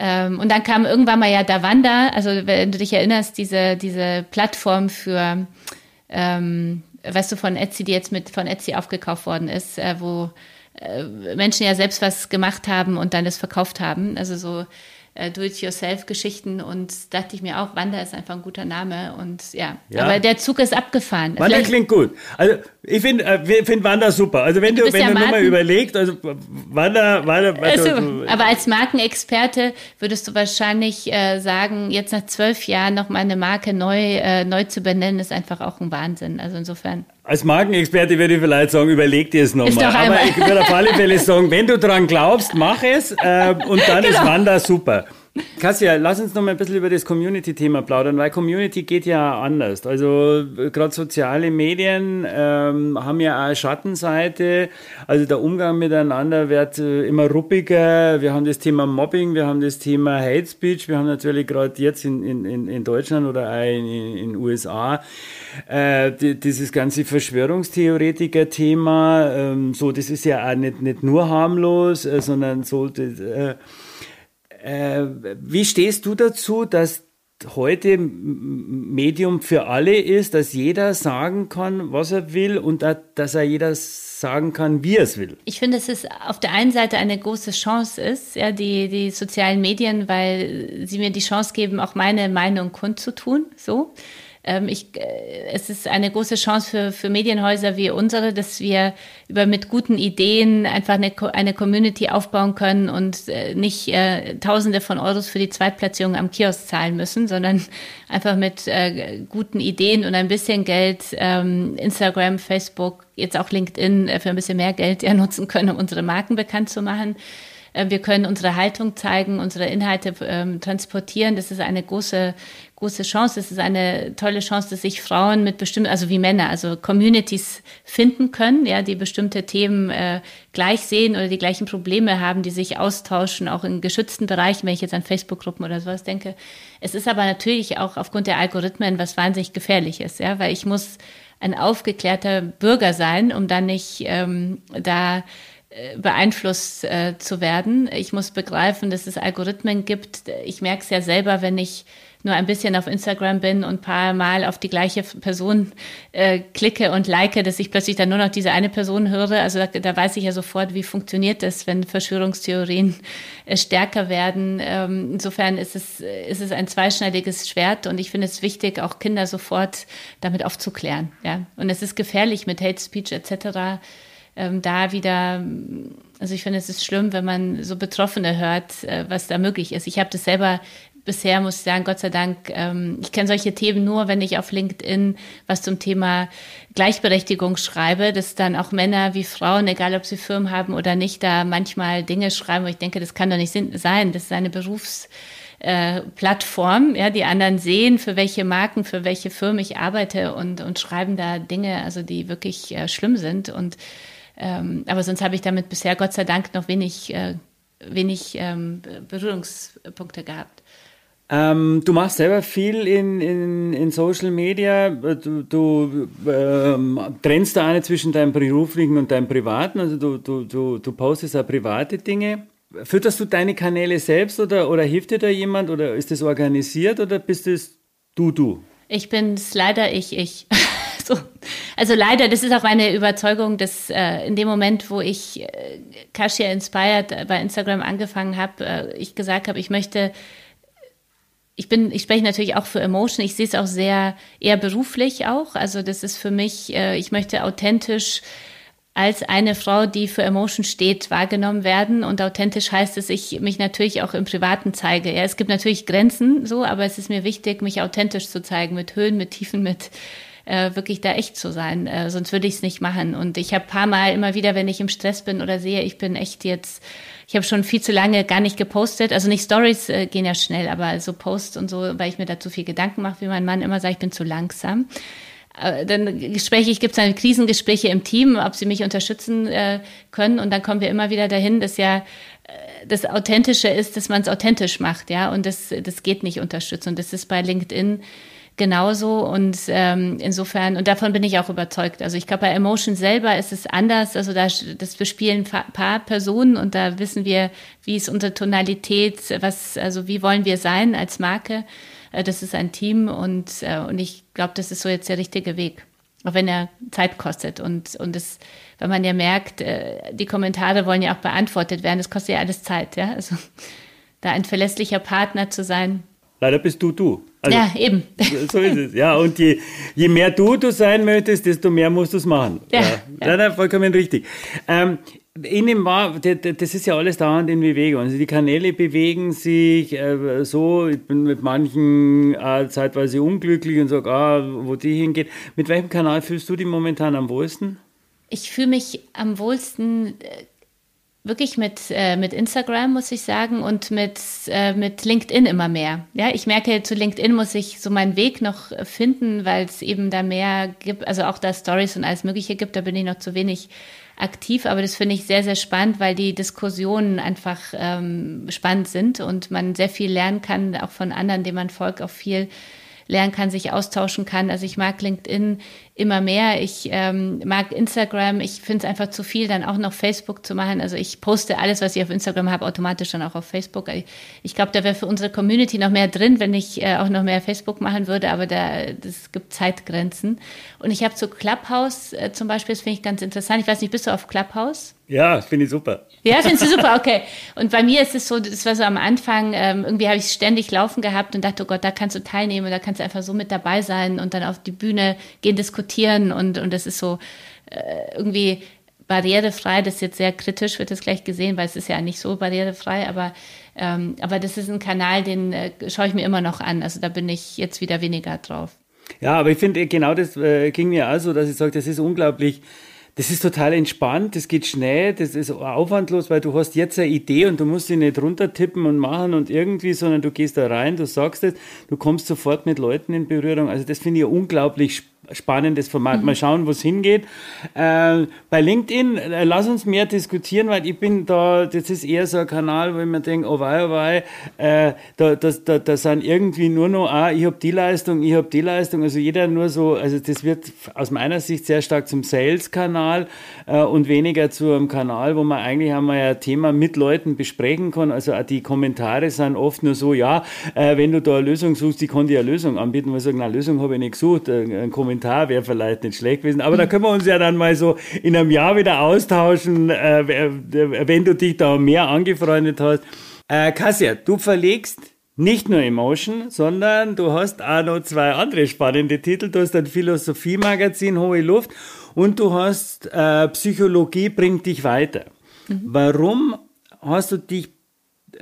Ähm, und dann kam irgendwann mal ja Davanda, also wenn du dich erinnerst, diese, diese Plattform für, ähm, weißt du, von Etsy, die jetzt mit von Etsy aufgekauft worden ist, äh, wo äh, Menschen ja selbst was gemacht haben und dann das verkauft haben. Also so äh, Do-it-yourself-Geschichten und dachte ich mir auch, Wanda ist einfach ein guter Name und ja, ja. aber der Zug ist abgefahren. Wanda Vielleicht klingt gut. Also ich finde äh, find Wanda super. Also wenn du, du wenn ja du nur mal überlegst, also Wanda, Wanda, (laughs) also, aber als Markenexperte würdest du wahrscheinlich äh, sagen, jetzt nach zwölf Jahren noch mal eine Marke neu, äh, neu zu benennen, ist einfach auch ein Wahnsinn. Also insofern. Als Markenexperte würde ich vielleicht sagen, überleg dir es nochmal. Aber ich würde auf alle Fälle sagen, wenn du dran glaubst, mach es äh, und dann (laughs) genau. ist Wanda super. Kassia, lass uns noch mal ein bisschen über das Community-Thema plaudern, weil Community geht ja anders. Also gerade soziale Medien ähm, haben ja auch eine Schattenseite. Also der Umgang miteinander wird äh, immer ruppiger. Wir haben das Thema Mobbing, wir haben das Thema Hate Speech, wir haben natürlich gerade jetzt in, in, in Deutschland oder auch in den USA äh, dieses ganze Verschwörungstheoretiker-Thema. Ähm, so, das ist ja auch nicht, nicht nur harmlos, äh, sondern so... Das, äh, wie stehst du dazu, dass heute Medium für alle ist, dass jeder sagen kann, was er will und dass er jeder sagen kann, wie er es will. Ich finde, dass es auf der einen Seite eine große Chance ist, ja, die, die sozialen Medien, weil sie mir die Chance geben, auch meine Meinung kundzutun, so. Ähm, ich, äh, es ist eine große Chance für, für Medienhäuser wie unsere, dass wir über mit guten Ideen einfach eine, eine Community aufbauen können und äh, nicht äh, Tausende von Euros für die Zweitplatzierung am Kiosk zahlen müssen, sondern (laughs) einfach mit äh, guten Ideen und ein bisschen Geld ähm, Instagram, Facebook, jetzt auch LinkedIn äh, für ein bisschen mehr Geld ja (laughs) nutzen können, um unsere Marken bekannt zu machen. Äh, wir können unsere Haltung zeigen, unsere Inhalte ähm, transportieren. Das ist eine große, große Chance. Das ist eine tolle Chance, dass sich Frauen mit bestimmten, also wie Männer, also Communities finden können, ja, die bestimmte Themen äh, gleich sehen oder die gleichen Probleme haben, die sich austauschen, auch in geschützten Bereichen, wenn ich jetzt an Facebook-Gruppen oder sowas denke. Es ist aber natürlich auch aufgrund der Algorithmen was wahnsinnig gefährlich ist, ja, weil ich muss ein aufgeklärter Bürger sein, um dann nicht ähm, da äh, beeinflusst äh, zu werden. Ich muss begreifen, dass es Algorithmen gibt. Ich merke es ja selber, wenn ich nur ein bisschen auf Instagram bin und paar Mal auf die gleiche Person äh, klicke und like, dass ich plötzlich dann nur noch diese eine Person höre. Also da, da weiß ich ja sofort, wie funktioniert das, wenn Verschwörungstheorien äh, stärker werden. Ähm, insofern ist es, ist es ein zweischneidiges Schwert und ich finde es wichtig, auch Kinder sofort damit aufzuklären. Ja? Und es ist gefährlich mit Hate Speech etc ähm, da wieder, also ich finde, es ist schlimm, wenn man so Betroffene hört, äh, was da möglich ist. Ich habe das selber bisher, muss ich sagen, Gott sei Dank, ähm, ich kenne solche Themen nur, wenn ich auf LinkedIn was zum Thema Gleichberechtigung schreibe, dass dann auch Männer wie Frauen, egal ob sie Firmen haben oder nicht, da manchmal Dinge schreiben, wo ich denke, das kann doch nicht sein, das ist eine Berufs- äh, ja, die anderen sehen, für welche Marken, für welche Firmen ich arbeite und, und schreiben da Dinge, also die wirklich äh, schlimm sind und ähm, aber sonst habe ich damit bisher Gott sei Dank noch wenig, äh, wenig ähm, Berührungspunkte gehabt. Ähm, du machst selber viel in, in, in Social Media. Du, du ähm, trennst da eine zwischen deinem beruflichen und deinem privaten. Also du, du, du, du postest auch private Dinge. Fütterst du deine Kanäle selbst oder, oder hilft dir da jemand oder ist das organisiert oder bist es du, du? Ich bin es leider ich, ich. (laughs) so. Also leider, das ist auch meine Überzeugung, dass äh, in dem Moment, wo ich äh, Kashia Inspired äh, bei Instagram angefangen habe, äh, ich gesagt habe, ich möchte ich bin, ich spreche natürlich auch für Emotion. Ich sehe es auch sehr eher beruflich auch. Also das ist für mich, äh, ich möchte authentisch als eine Frau, die für Emotion steht, wahrgenommen werden. Und authentisch heißt es, ich mich natürlich auch im Privaten zeige. Ja, es gibt natürlich Grenzen so, aber es ist mir wichtig, mich authentisch zu zeigen, mit Höhen, mit Tiefen, mit äh, wirklich da echt zu sein. Äh, sonst würde ich es nicht machen. Und ich habe paar Mal immer wieder, wenn ich im Stress bin oder sehe, ich bin echt jetzt, ich habe schon viel zu lange gar nicht gepostet. Also nicht Stories äh, gehen ja schnell, aber so Posts und so, weil ich mir da zu viel Gedanken mache, wie mein Mann immer sagt, ich bin zu langsam äh, dann Gespräche, ich gibt es Krisengespräche im Team, ob sie mich unterstützen äh, können. Und dann kommen wir immer wieder dahin, dass ja äh, das Authentische ist, dass man es authentisch macht, ja. Und das, das geht nicht unterstützen. Und das ist bei LinkedIn genauso und ähm, insofern, und davon bin ich auch überzeugt. Also ich glaube, bei Emotion selber ist es anders. Also da, das bespielen paar Personen und da wissen wir, wie ist unsere Tonalität, was, also wie wollen wir sein als Marke. Äh, das ist ein Team und, äh, und ich glaube, das ist so jetzt der richtige Weg. Auch wenn er Zeit kostet und, und es, weil man ja merkt, äh, die Kommentare wollen ja auch beantwortet werden. Das kostet ja alles Zeit, ja. Also (laughs) da ein verlässlich Partner zu sein, Leider bist du du. Also, ja, eben. So ist es. Ja, und je, je mehr du du sein möchtest, desto mehr musst du es machen. Ja, ja. ja. Nein, vollkommen richtig. Ähm, in dem war, das ist ja alles dauernd in Bewegung. Also die Kanäle bewegen sich äh, so, ich bin mit manchen äh, zeitweise unglücklich und sage, ah, wo die hingeht. Mit welchem Kanal fühlst du dich momentan am wohlsten? Ich fühle mich am wohlsten äh, wirklich mit, äh, mit Instagram, muss ich sagen, und mit, äh, mit LinkedIn immer mehr. Ja, ich merke, zu LinkedIn muss ich so meinen Weg noch finden, weil es eben da mehr gibt, also auch da Stories und alles Mögliche gibt, da bin ich noch zu wenig aktiv, aber das finde ich sehr, sehr spannend, weil die Diskussionen einfach ähm, spannend sind und man sehr viel lernen kann, auch von anderen, denen man folgt, auch viel lernen kann, sich austauschen kann. Also ich mag LinkedIn immer mehr. Ich ähm, mag Instagram. Ich finde es einfach zu viel, dann auch noch Facebook zu machen. Also ich poste alles, was ich auf Instagram habe, automatisch dann auch auf Facebook. Ich, glaube, da wäre für unsere Community noch mehr drin, wenn ich äh, auch noch mehr Facebook machen würde. Aber da das gibt Zeitgrenzen. Und ich habe zu Clubhouse äh, zum Beispiel, das finde ich ganz interessant. Ich weiß nicht, bist du auf Clubhouse? Ja, finde ich super. Ja, findest du super, okay. Und bei mir ist es so, das war so am Anfang, ähm, irgendwie habe ich ständig laufen gehabt und dachte, oh Gott, da kannst du teilnehmen, da kannst du einfach so mit dabei sein und dann auf die Bühne gehen, diskutieren und, und das ist so äh, irgendwie barrierefrei, das ist jetzt sehr kritisch, wird das gleich gesehen, weil es ist ja nicht so barrierefrei, aber, ähm, aber das ist ein Kanal, den äh, schaue ich mir immer noch an. Also da bin ich jetzt wieder weniger drauf. Ja, aber ich finde, genau das äh, ging mir auch so, dass ich sage, das ist unglaublich das ist total entspannt, das geht schnell, das ist aufwandlos, weil du hast jetzt eine Idee und du musst sie nicht runtertippen und machen und irgendwie, sondern du gehst da rein, du sagst es, du kommst sofort mit Leuten in Berührung. Also das finde ich unglaublich spannend spannendes Format. Mhm. Mal schauen, wo es hingeht. Äh, bei LinkedIn, äh, lass uns mehr diskutieren, weil ich bin da, das ist eher so ein Kanal, wo ich mir denke, oh wei, oh wei, äh, da, das, da, da sind irgendwie nur noch, ah, ich habe die Leistung, ich habe die Leistung. Also jeder nur so, also das wird aus meiner Sicht sehr stark zum Sales-Kanal äh, und weniger zu einem Kanal, wo man eigentlich einmal ein Thema mit Leuten besprechen kann. Also die Kommentare sind oft nur so, ja, äh, wenn du da eine Lösung suchst, ich kann dir eine Lösung anbieten, weil ich sage, na, Lösung habe ich nicht gesucht, äh, ein Kommentar Kommentar wäre vielleicht nicht schlecht gewesen. Aber da können wir uns ja dann mal so in einem Jahr wieder austauschen, äh, wenn du dich da mehr angefreundet hast. Äh, Kassia, du verlegst nicht nur Emotion, sondern du hast auch noch zwei andere spannende Titel. Du hast ein Philosophie-Magazin Hohe Luft und du hast äh, Psychologie bringt dich weiter. Mhm. Warum hast du dich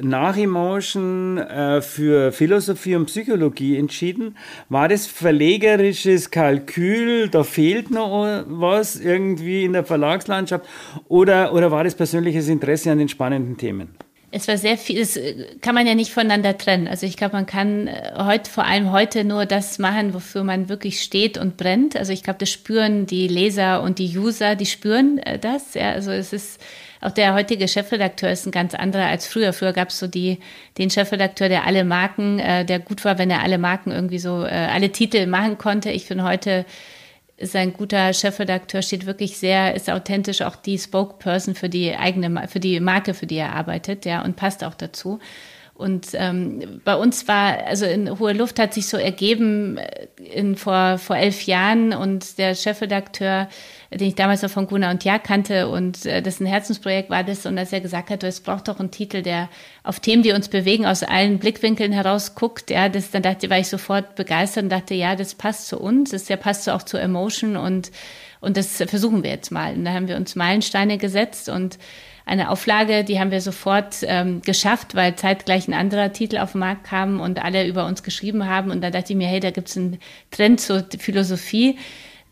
nach Emotion äh, für Philosophie und Psychologie entschieden. War das verlegerisches Kalkül, da fehlt noch was irgendwie in der Verlagslandschaft oder, oder war das persönliches Interesse an den spannenden Themen? Es war sehr viel, das äh, kann man ja nicht voneinander trennen. Also ich glaube, man kann äh, heute, vor allem heute nur das machen, wofür man wirklich steht und brennt. Also ich glaube, das spüren die Leser und die User, die spüren das. Ja, also es ist, auch der heutige Chefredakteur ist ein ganz anderer als früher. Früher gab es so die, den Chefredakteur, der alle Marken, äh, der gut war, wenn er alle Marken irgendwie so, äh, alle Titel machen konnte. Ich finde heute ist ein guter Chefredakteur, steht wirklich sehr, ist authentisch auch die Spokesperson für die eigene, für die Marke, für die er arbeitet, ja, und passt auch dazu. Und ähm, bei uns war, also in Hohe Luft hat sich so ergeben äh, in, vor, vor elf Jahren und der Chefredakteur, den ich damals noch von Guna und Ja kannte und äh, das ein Herzensprojekt war das und als er gesagt hat, es braucht doch einen Titel, der auf Themen, die uns bewegen, aus allen Blickwinkeln heraus guckt, ja, das, dann dachte, war ich sofort begeistert und dachte, ja, das passt zu uns, das ja passt so auch zu Emotion und, und das versuchen wir jetzt mal. Und da haben wir uns Meilensteine gesetzt und eine Auflage, die haben wir sofort ähm, geschafft, weil zeitgleich ein anderer Titel auf den Markt kam und alle über uns geschrieben haben. Und da dachte ich mir, hey, da gibt's einen Trend zur Philosophie.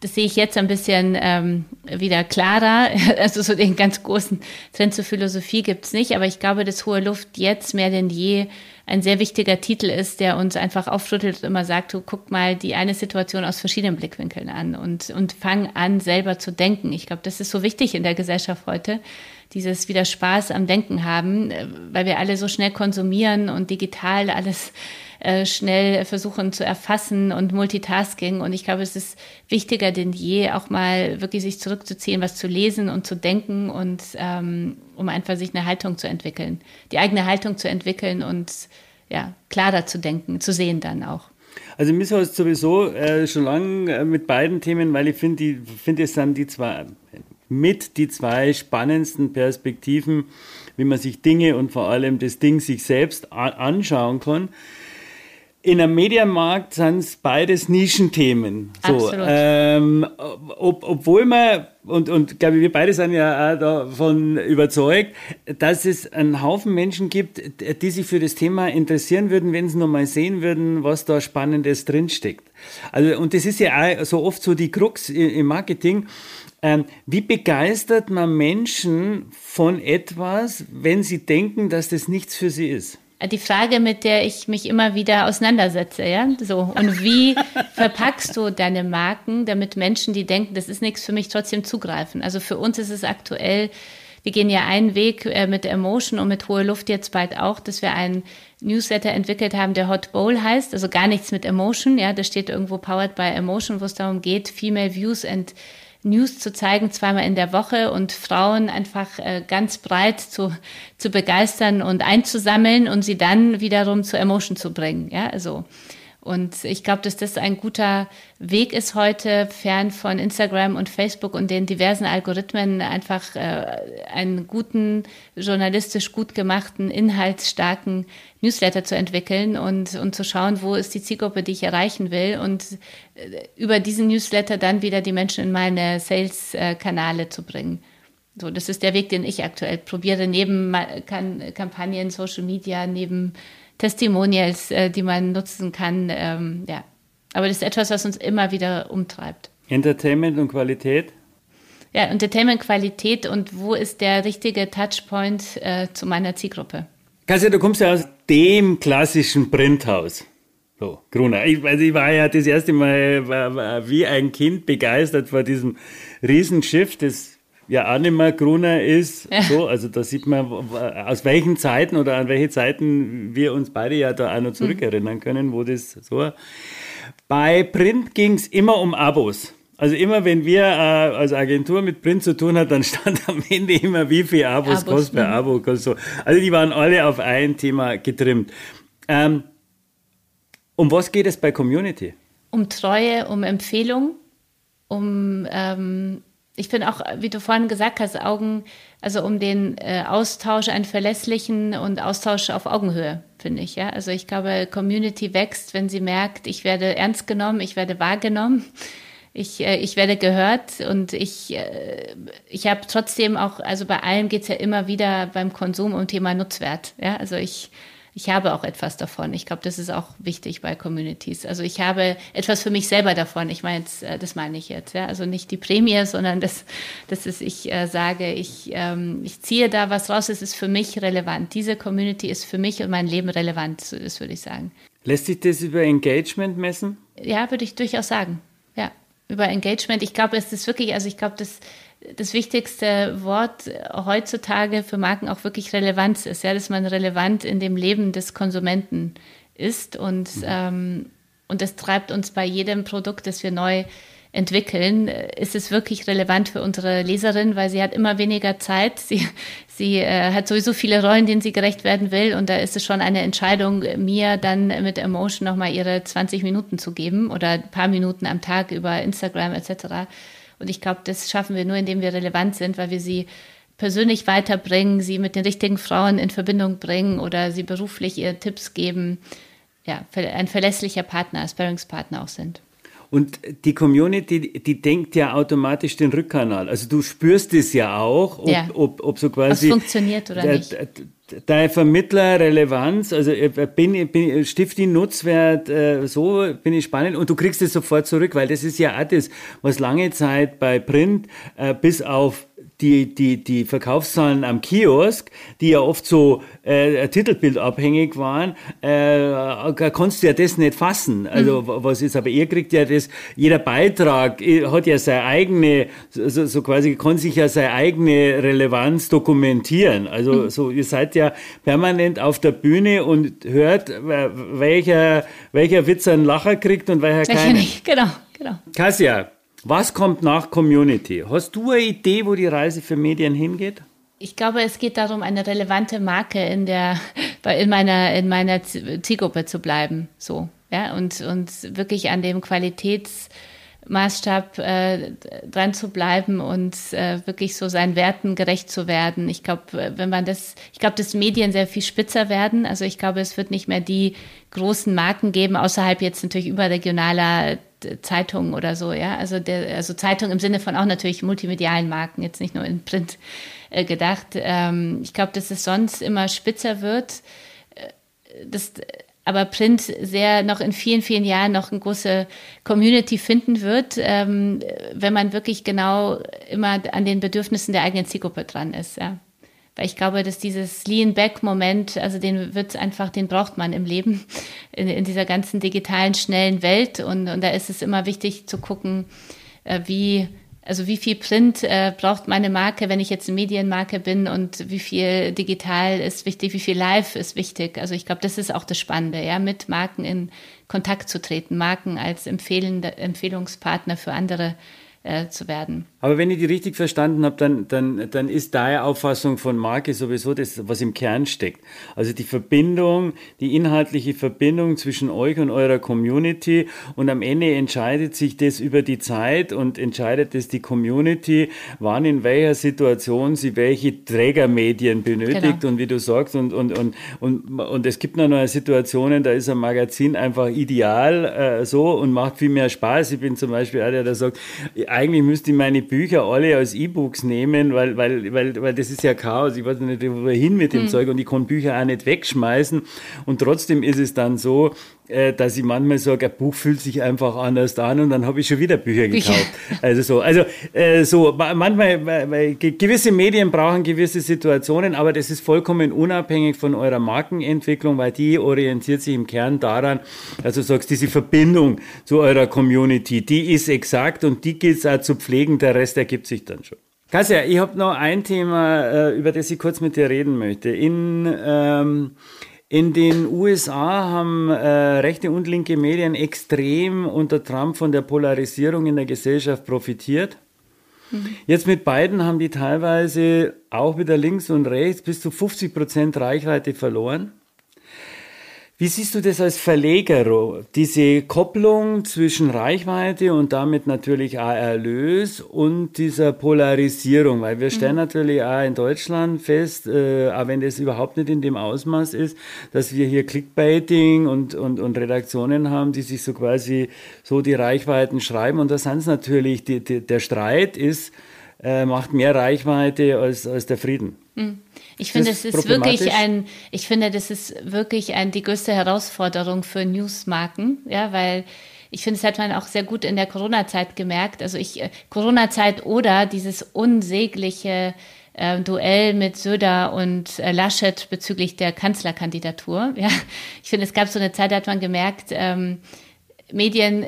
Das sehe ich jetzt ein bisschen ähm, wieder klarer. (laughs) Also so den ganz großen Trend zur Philosophie gibt's nicht. Aber ich glaube, dass Hohe Luft jetzt mehr denn je ein sehr wichtiger Titel ist, der uns einfach aufrüttelt und immer sagt, du guck mal die eine Situation aus verschiedenen Blickwinkeln an und, und fang an, selber zu denken. Ich glaube, das ist so wichtig in der Gesellschaft heute, dieses wieder Spaß am Denken haben, äh, weil wir alle so schnell konsumieren und digital alles äh, schnell versuchen zu erfassen und Multitasking. Und ich glaube, es ist wichtiger denn je, auch mal wirklich sich zurückzuziehen, was zu lesen und zu denken und ähm, um einfach sich eine Haltung zu entwickeln, die eigene Haltung zu entwickeln und ja, klarer zu denken, zu sehen dann auch. Also mir ist sowieso äh, schon lange äh, mit beiden Themen, weil ich finde, die finde es sind die zwei mit die zwei spannendsten Perspektiven, wie man sich Dinge und vor allem das Ding sich selbst anschauen kann. In einem Medienmarkt sind es beides Nischenthemen. So, ähm, ob, obwohl man, und, und glaube ich, wir beide sind ja auch davon überzeugt, dass es einen Haufen Menschen gibt, die sich für das Thema interessieren würden, wenn sie noch mal sehen würden, was da Spannendes drinsteckt. Also, und das ist ja auch so oft so die Krux im Marketing wie begeistert man Menschen von etwas, wenn sie denken, dass das nichts für sie ist? Die Frage, mit der ich mich immer wieder auseinandersetze, ja, so. Und wie (laughs) verpackst du deine Marken, damit Menschen, die denken, das ist nichts für mich, trotzdem zugreifen? Also für uns ist es aktuell, wir gehen ja einen Weg äh, mit Emotion und mit Hohe Luft jetzt bald auch, dass wir einen Newsletter entwickelt haben, der Hot Bowl heißt, also gar nichts mit Emotion, ja, da steht irgendwo Powered by Emotion, wo es darum geht, Female Views and News zu zeigen, zweimal in der Woche und Frauen einfach äh, ganz breit zu, zu begeistern und einzusammeln und sie dann wiederum zu Emotion zu bringen. Ja, also. Und ich glaube, dass das ein guter Weg ist heute, fern von Instagram und Facebook und den diversen Algorithmen, einfach äh, einen guten, journalistisch gut gemachten, inhaltsstarken Newsletter zu entwickeln und, und zu schauen, wo ist die Zielgruppe, die ich erreichen will und äh, über diesen Newsletter dann wieder die Menschen in meine Sales-Kanäle zu bringen. So, das ist der Weg, den ich aktuell probiere, neben Kampagnen, Social Media, neben Testimonials, äh, die man nutzen kann. Ähm, ja. Aber das ist etwas, was uns immer wieder umtreibt. Entertainment und Qualität? Ja, Entertainment, Qualität und wo ist der richtige Touchpoint äh, zu meiner Zielgruppe? Kassia, du kommst ja aus dem klassischen Printhaus. So, Gruner. Ich, also ich war ja das erste Mal war, war wie ein Kind begeistert vor diesem Riesenschiff, das ja mehr Gruner ist. Ja. So, also da sieht man, aus welchen Zeiten oder an welche Zeiten wir uns beide ja da auch noch zurückerinnern können, wo das so war. Bei Print ging es immer um Abos. Also immer, wenn wir äh, als Agentur mit Print zu tun hatten, dann stand am Ende immer, wie viel Abos, Abos kostet per mhm. Abo. Kostet so. Also die waren alle auf ein Thema getrimmt. Ähm, um was geht es bei Community? Um Treue, um Empfehlung, um ähm, ich finde auch, wie du vorhin gesagt hast, Augen, also um den äh, Austausch, einen verlässlichen und Austausch auf Augenhöhe, finde ich. Ja? Also ich glaube, Community wächst, wenn sie merkt, ich werde ernst genommen, ich werde wahrgenommen, ich, äh, ich werde gehört und ich, äh, ich habe trotzdem auch, also bei allem geht es ja immer wieder beim Konsum um Thema Nutzwert. Ja? Also ich ich habe auch etwas davon. Ich glaube, das ist auch wichtig bei Communities. Also ich habe etwas für mich selber davon. Ich meine, äh, das meine ich jetzt. Ja? Also nicht die Prämie, (laughs) sondern das, das ist, ich äh, sage, ich, ähm, ich ziehe da was raus. Es ist für mich relevant. Diese Community ist für mich und mein Leben relevant. Das würde ich sagen. Lässt sich das über Engagement messen? Ja, würde ich durchaus sagen. Ja, über Engagement. Ich glaube, es ist wirklich, also ich glaube, das das wichtigste Wort heutzutage für Marken auch wirklich Relevanz ist, ja, dass man relevant in dem Leben des Konsumenten ist und, mhm. ähm, und das treibt uns bei jedem Produkt, das wir neu entwickeln, ist es wirklich relevant für unsere Leserin, weil sie hat immer weniger Zeit. Sie, sie äh, hat sowieso viele Rollen, denen sie gerecht werden will. Und da ist es schon eine Entscheidung, mir dann mit Emotion nochmal ihre 20 Minuten zu geben oder ein paar Minuten am Tag über Instagram etc. Und ich glaube, das schaffen wir nur, indem wir relevant sind, weil wir sie persönlich weiterbringen, sie mit den richtigen Frauen in Verbindung bringen oder sie beruflich ihr Tipps geben. Ja, ein verlässlicher Partner, Sparringspartner auch sind. Und die Community, die denkt ja automatisch den Rückkanal. Also du spürst es ja auch, ob, ja. ob, ob so quasi. Was funktioniert oder der, nicht dein Vermittler Relevanz, also äh, bin, bin Stifti Nutzwert, äh, so bin ich spannend. Und du kriegst es sofort zurück, weil das ist ja auch das, was lange Zeit bei Print äh, bis auf die, die, die Verkaufszahlen am Kiosk, die ja oft so äh, titelbildabhängig waren, äh, konntest du ja das nicht fassen. Also mhm. was ist, aber ihr kriegt ja das, jeder Beitrag äh, hat ja seine eigene, so, so quasi, kann sich ja seine eigene Relevanz dokumentieren. Also mhm. so, ihr seid ja permanent auf der Bühne und hört, welcher, welcher Witz einen Lacher kriegt und welcher keinen. Genau, genau. Kassia, was kommt nach Community? Hast du eine Idee, wo die Reise für Medien hingeht? Ich glaube, es geht darum, eine relevante Marke in der, in meiner, in meiner Zielgruppe zu bleiben, so, ja, und, und wirklich an dem Qualitätsmaßstab äh, dran zu bleiben und äh, wirklich so seinen Werten gerecht zu werden. Ich glaube, wenn man das, ich glaube, dass Medien sehr viel spitzer werden. Also ich glaube, es wird nicht mehr die großen Marken geben, außerhalb jetzt natürlich überregionaler Zeitungen oder so, ja. Also der, also Zeitung im Sinne von auch natürlich multimedialen Marken, jetzt nicht nur in Print äh, gedacht. Ähm, ich glaube, dass es sonst immer spitzer wird. Äh, das, aber Print sehr noch in vielen, vielen Jahren noch eine große Community finden wird, ähm, wenn man wirklich genau immer an den Bedürfnissen der eigenen Zielgruppe dran ist, ja. Weil ich glaube, dass dieses Lean-Back-Moment, also den wird einfach, den braucht man im Leben, in, in dieser ganzen digitalen, schnellen Welt. Und, und da ist es immer wichtig zu gucken, äh, wie, also wie viel Print äh, braucht meine Marke, wenn ich jetzt eine Medienmarke bin und wie viel digital ist wichtig, wie viel live ist wichtig. Also ich glaube, das ist auch das Spannende, ja, mit Marken in Kontakt zu treten, Marken als empfehlende, Empfehlungspartner für andere äh, zu werden. Aber wenn ich die richtig verstanden habe, dann, dann, dann ist deine Auffassung von Marke sowieso das, was im Kern steckt. Also die Verbindung, die inhaltliche Verbindung zwischen euch und eurer Community und am Ende entscheidet sich das über die Zeit und entscheidet es die Community, wann in welcher Situation sie welche Trägermedien benötigt genau. und wie du sagst und, und, und, und, und es gibt noch Situationen, da ist ein Magazin einfach ideal äh, so und macht viel mehr Spaß. Ich bin zum Beispiel einer, der sagt, eigentlich müsste ich meine Bücher alle als E-Books nehmen, weil, weil, weil, weil das ist ja Chaos. Ich weiß nicht, wohin mit dem mhm. Zeug und ich kann Bücher auch nicht wegschmeißen. Und trotzdem ist es dann so, äh, dass ich manchmal sage, ein Buch fühlt sich einfach anders an und dann habe ich schon wieder Bücher gekauft. Also so, also äh, so manchmal weil gewisse Medien brauchen gewisse Situationen, aber das ist vollkommen unabhängig von eurer Markenentwicklung, weil die orientiert sich im Kern daran, also du sagst, diese Verbindung zu eurer Community, die ist exakt und die gilt es auch zu pflegen, der Rest ergibt sich dann schon. Kassia, ich habe noch ein Thema, äh, über das ich kurz mit dir reden möchte. In ähm, in den USA haben äh, rechte und linke Medien extrem unter Trump von der Polarisierung in der Gesellschaft profitiert. Mhm. Jetzt mit beiden haben die teilweise auch wieder links und rechts bis zu 50 Prozent Reichweite verloren. Wie siehst du das als Verleger, diese Kopplung zwischen Reichweite und damit natürlich auch Erlös und dieser Polarisierung? Weil wir stellen mhm. natürlich auch in Deutschland fest, äh, auch wenn das überhaupt nicht in dem Ausmaß ist, dass wir hier Clickbaiting und, und, und Redaktionen haben, die sich so quasi so die Reichweiten schreiben. Und da sind es natürlich, die, die, der Streit ist, äh, macht mehr Reichweite als, als der Frieden. Mhm. Ich finde, es ist wirklich ein, ich finde, das ist wirklich ein, die größte Herausforderung für Newsmarken, ja, weil ich finde, es hat man auch sehr gut in der Corona-Zeit gemerkt. Also ich, äh, Corona-Zeit oder dieses unsägliche äh, Duell mit Söder und äh, Laschet bezüglich der Kanzlerkandidatur. Ja, ich finde, es gab so eine Zeit, da hat man gemerkt, ähm, Medien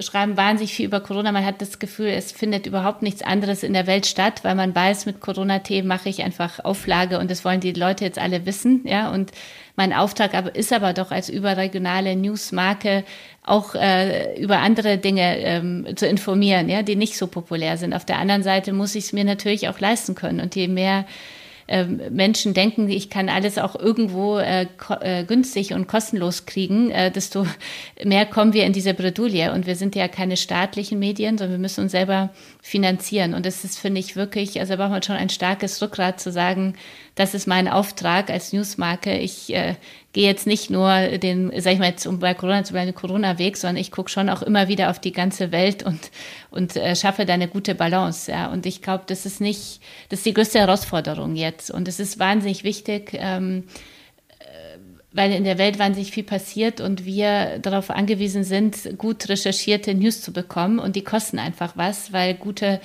schreiben wahnsinnig viel über Corona. Man hat das Gefühl, es findet überhaupt nichts anderes in der Welt statt, weil man weiß, mit Corona-Themen mache ich einfach Auflage und das wollen die Leute jetzt alle wissen. Ja, und mein Auftrag aber ist aber doch als überregionale Newsmarke auch äh, über andere Dinge ähm, zu informieren, ja, die nicht so populär sind. Auf der anderen Seite muss ich es mir natürlich auch leisten können und je mehr Menschen denken, ich kann alles auch irgendwo äh, äh, günstig und kostenlos kriegen, äh, desto mehr kommen wir in diese Bredouille. Und wir sind ja keine staatlichen Medien, sondern wir müssen uns selber finanzieren. Und das ist, finde ich, wirklich, also da braucht man schon ein starkes Rückgrat zu sagen, das ist mein Auftrag als Newsmarke. Ich äh, gehe jetzt nicht nur den, sag ich mal jetzt, um bei Corona zu bleiben, Corona-Weg, sondern ich gucke schon auch immer wieder auf die ganze Welt und, und äh, schaffe da eine gute Balance. Ja. Und ich glaube, das ist nicht, das ist die größte Herausforderung jetzt. Und es ist wahnsinnig wichtig, ähm, äh, weil in der Welt wahnsinnig viel passiert und wir darauf angewiesen sind, gut recherchierte News zu bekommen. Und die kosten einfach was, weil gute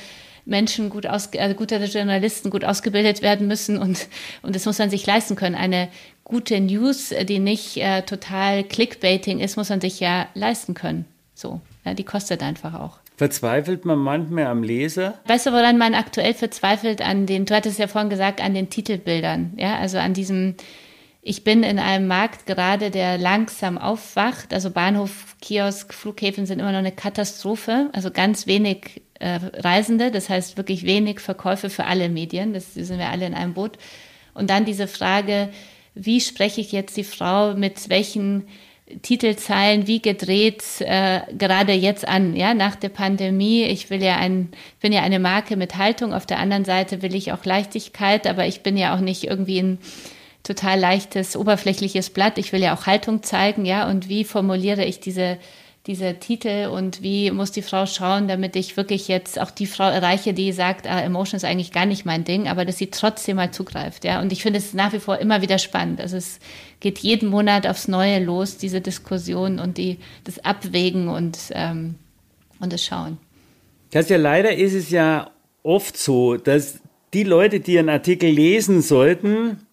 Menschen gut aus, also gute Journalisten gut ausgebildet werden müssen und, und das muss man sich leisten können. Eine gute News, die nicht äh, total Clickbaiting ist, muss man sich ja leisten können. So, ja, die kostet einfach auch. Verzweifelt man manchmal am Leser? Weißt du, woran man aktuell verzweifelt? An den, du hattest ja vorhin gesagt, an den Titelbildern. Ja, also an diesem, ich bin in einem Markt gerade, der langsam aufwacht. Also Bahnhof, Kiosk, Flughäfen sind immer noch eine Katastrophe. Also ganz wenig äh, Reisende, das heißt wirklich wenig Verkäufe für alle Medien. Das sind wir alle in einem Boot. Und dann diese Frage, wie spreche ich jetzt die Frau mit welchen Titelzeilen wie gedreht äh, gerade jetzt an, ja, nach der Pandemie. Ich will ja ein, bin ja eine Marke mit Haltung. Auf der anderen Seite will ich auch Leichtigkeit, aber ich bin ja auch nicht irgendwie ein total leichtes, oberflächliches Blatt. Ich will ja auch Haltung zeigen, ja. Und wie formuliere ich diese dieser Titel und wie muss die Frau schauen, damit ich wirklich jetzt auch die Frau erreiche, die sagt, ah, Emotion ist eigentlich gar nicht mein Ding, aber dass sie trotzdem mal zugreift, ja. Und ich finde es nach wie vor immer wieder spannend. Also es geht jeden Monat aufs Neue los, diese Diskussion und die, das Abwägen und, ähm, und das Schauen. Das ja leider ist es ja oft so, dass die Leute, die einen Artikel lesen sollten,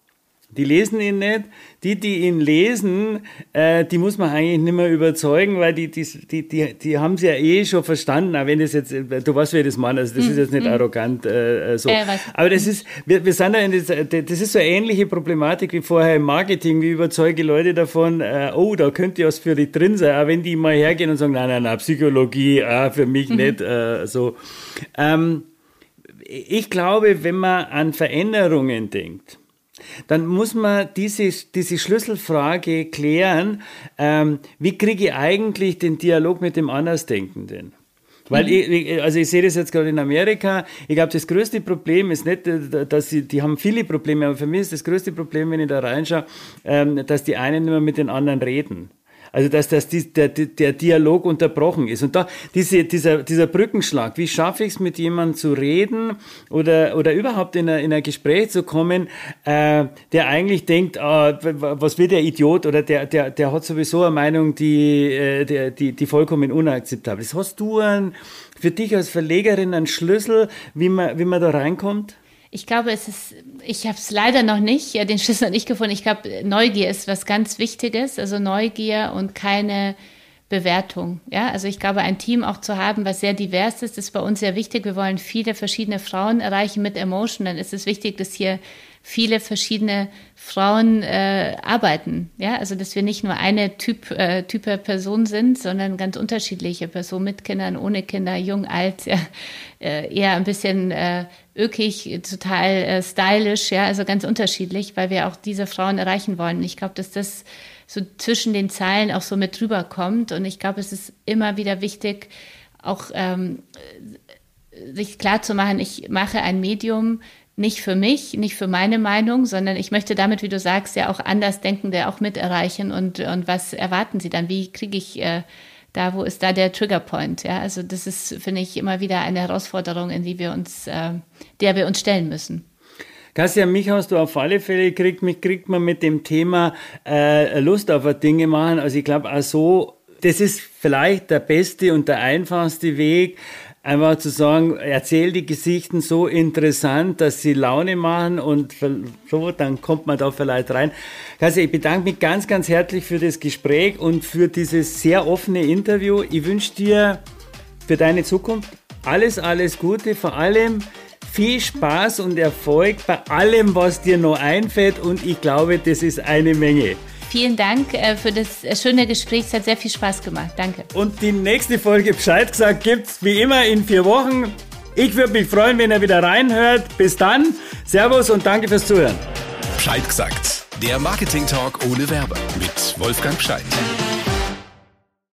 die lesen ihn nicht. Die, die ihn lesen, äh, die muss man eigentlich nicht mehr überzeugen, weil die, die, die, die, die haben es ja eh schon verstanden. Auch wenn das jetzt, du weißt, wie das meine, also das mm, ist jetzt nicht mm. arrogant äh, äh so. Äh, Aber das ist, wir, wir sind da in das, das ist so eine ähnliche Problematik wie vorher im Marketing. Wie überzeuge Leute davon, äh, oh, da könnte was für dich drin sein. Auch wenn die mal hergehen und sagen, nein, nein, nein, Psychologie, ah, für mich mhm. nicht, so. Ähm, ich glaube, wenn man an Veränderungen denkt, dann muss man diese, diese Schlüsselfrage klären, ähm, wie kriege ich eigentlich den Dialog mit dem Andersdenkenden? Weil mhm. ich, also ich sehe das jetzt gerade in Amerika. Ich glaube, das größte Problem ist nicht, dass sie, die haben viele Probleme, aber für mich ist das größte Problem, wenn ich da reinschaue, ähm, dass die einen immer mit den anderen reden. Also dass, dass die, der, der Dialog unterbrochen ist. Und da diese, dieser, dieser Brückenschlag, wie schaffe ich es mit jemandem zu reden oder, oder überhaupt in ein, in ein Gespräch zu kommen, äh, der eigentlich denkt, ah, was wird der Idiot oder der, der, der hat sowieso eine Meinung, die, äh, die, die vollkommen unakzeptabel ist. Hast du ein, für dich als Verlegerin einen Schlüssel, wie man, wie man da reinkommt? Ich glaube, es ist, ich habe es leider noch nicht, ja, den Schlüssel noch nicht gefunden. Ich glaube, Neugier ist was ganz Wichtiges, also Neugier und keine Bewertung. Ja, also ich glaube, ein Team auch zu haben, was sehr divers ist, ist bei uns sehr wichtig. Wir wollen viele verschiedene Frauen erreichen mit Emotion. Dann ist es wichtig, dass hier viele verschiedene Frauen äh, arbeiten. Ja, also dass wir nicht nur eine Typ, äh, Type Person sind, sondern ganz unterschiedliche Personen mit Kindern, ohne Kinder, jung, alt, ja, äh, eher ein bisschen äh, ökig, total äh, stylisch, ja, also ganz unterschiedlich, weil wir auch diese Frauen erreichen wollen. Ich glaube, dass das so zwischen den Zeilen auch so mit drüber kommt. Und ich glaube, es ist immer wieder wichtig, auch ähm, sich klar zu machen, ich mache ein Medium, nicht für mich, nicht für meine Meinung, sondern ich möchte damit, wie du sagst, ja auch Andersdenkende auch mit erreichen und, und was erwarten sie dann? Wie kriege ich äh, da, wo ist da der Triggerpoint? Ja, also das ist, finde ich, immer wieder eine Herausforderung, in die wir uns, äh, der wir uns stellen müssen. Kassia, mich hast du auf alle Fälle gekriegt, mich kriegt man mit dem Thema äh, Lust auf Dinge machen. Also ich glaube auch so, das ist vielleicht der beste und der einfachste Weg, einfach zu sagen, erzähl die Geschichten so interessant, dass sie Laune machen und so, dann kommt man da vielleicht rein. Also ich bedanke mich ganz, ganz herzlich für das Gespräch und für dieses sehr offene Interview. Ich wünsche dir für deine Zukunft alles, alles Gute, vor allem viel Spaß und Erfolg bei allem, was dir noch einfällt und ich glaube, das ist eine Menge. Vielen Dank äh, für das schöne Gespräch. Es hat sehr viel Spaß gemacht. Danke. Und die nächste Folge Bescheid gesagt gibt es wie immer in vier Wochen. Ich würde mich freuen, wenn ihr wieder reinhört. Bis dann. Servus und danke fürs Zuhören. Bescheid gesagt. Der Marketing Talk ohne Werbe mit Wolfgang Bescheid.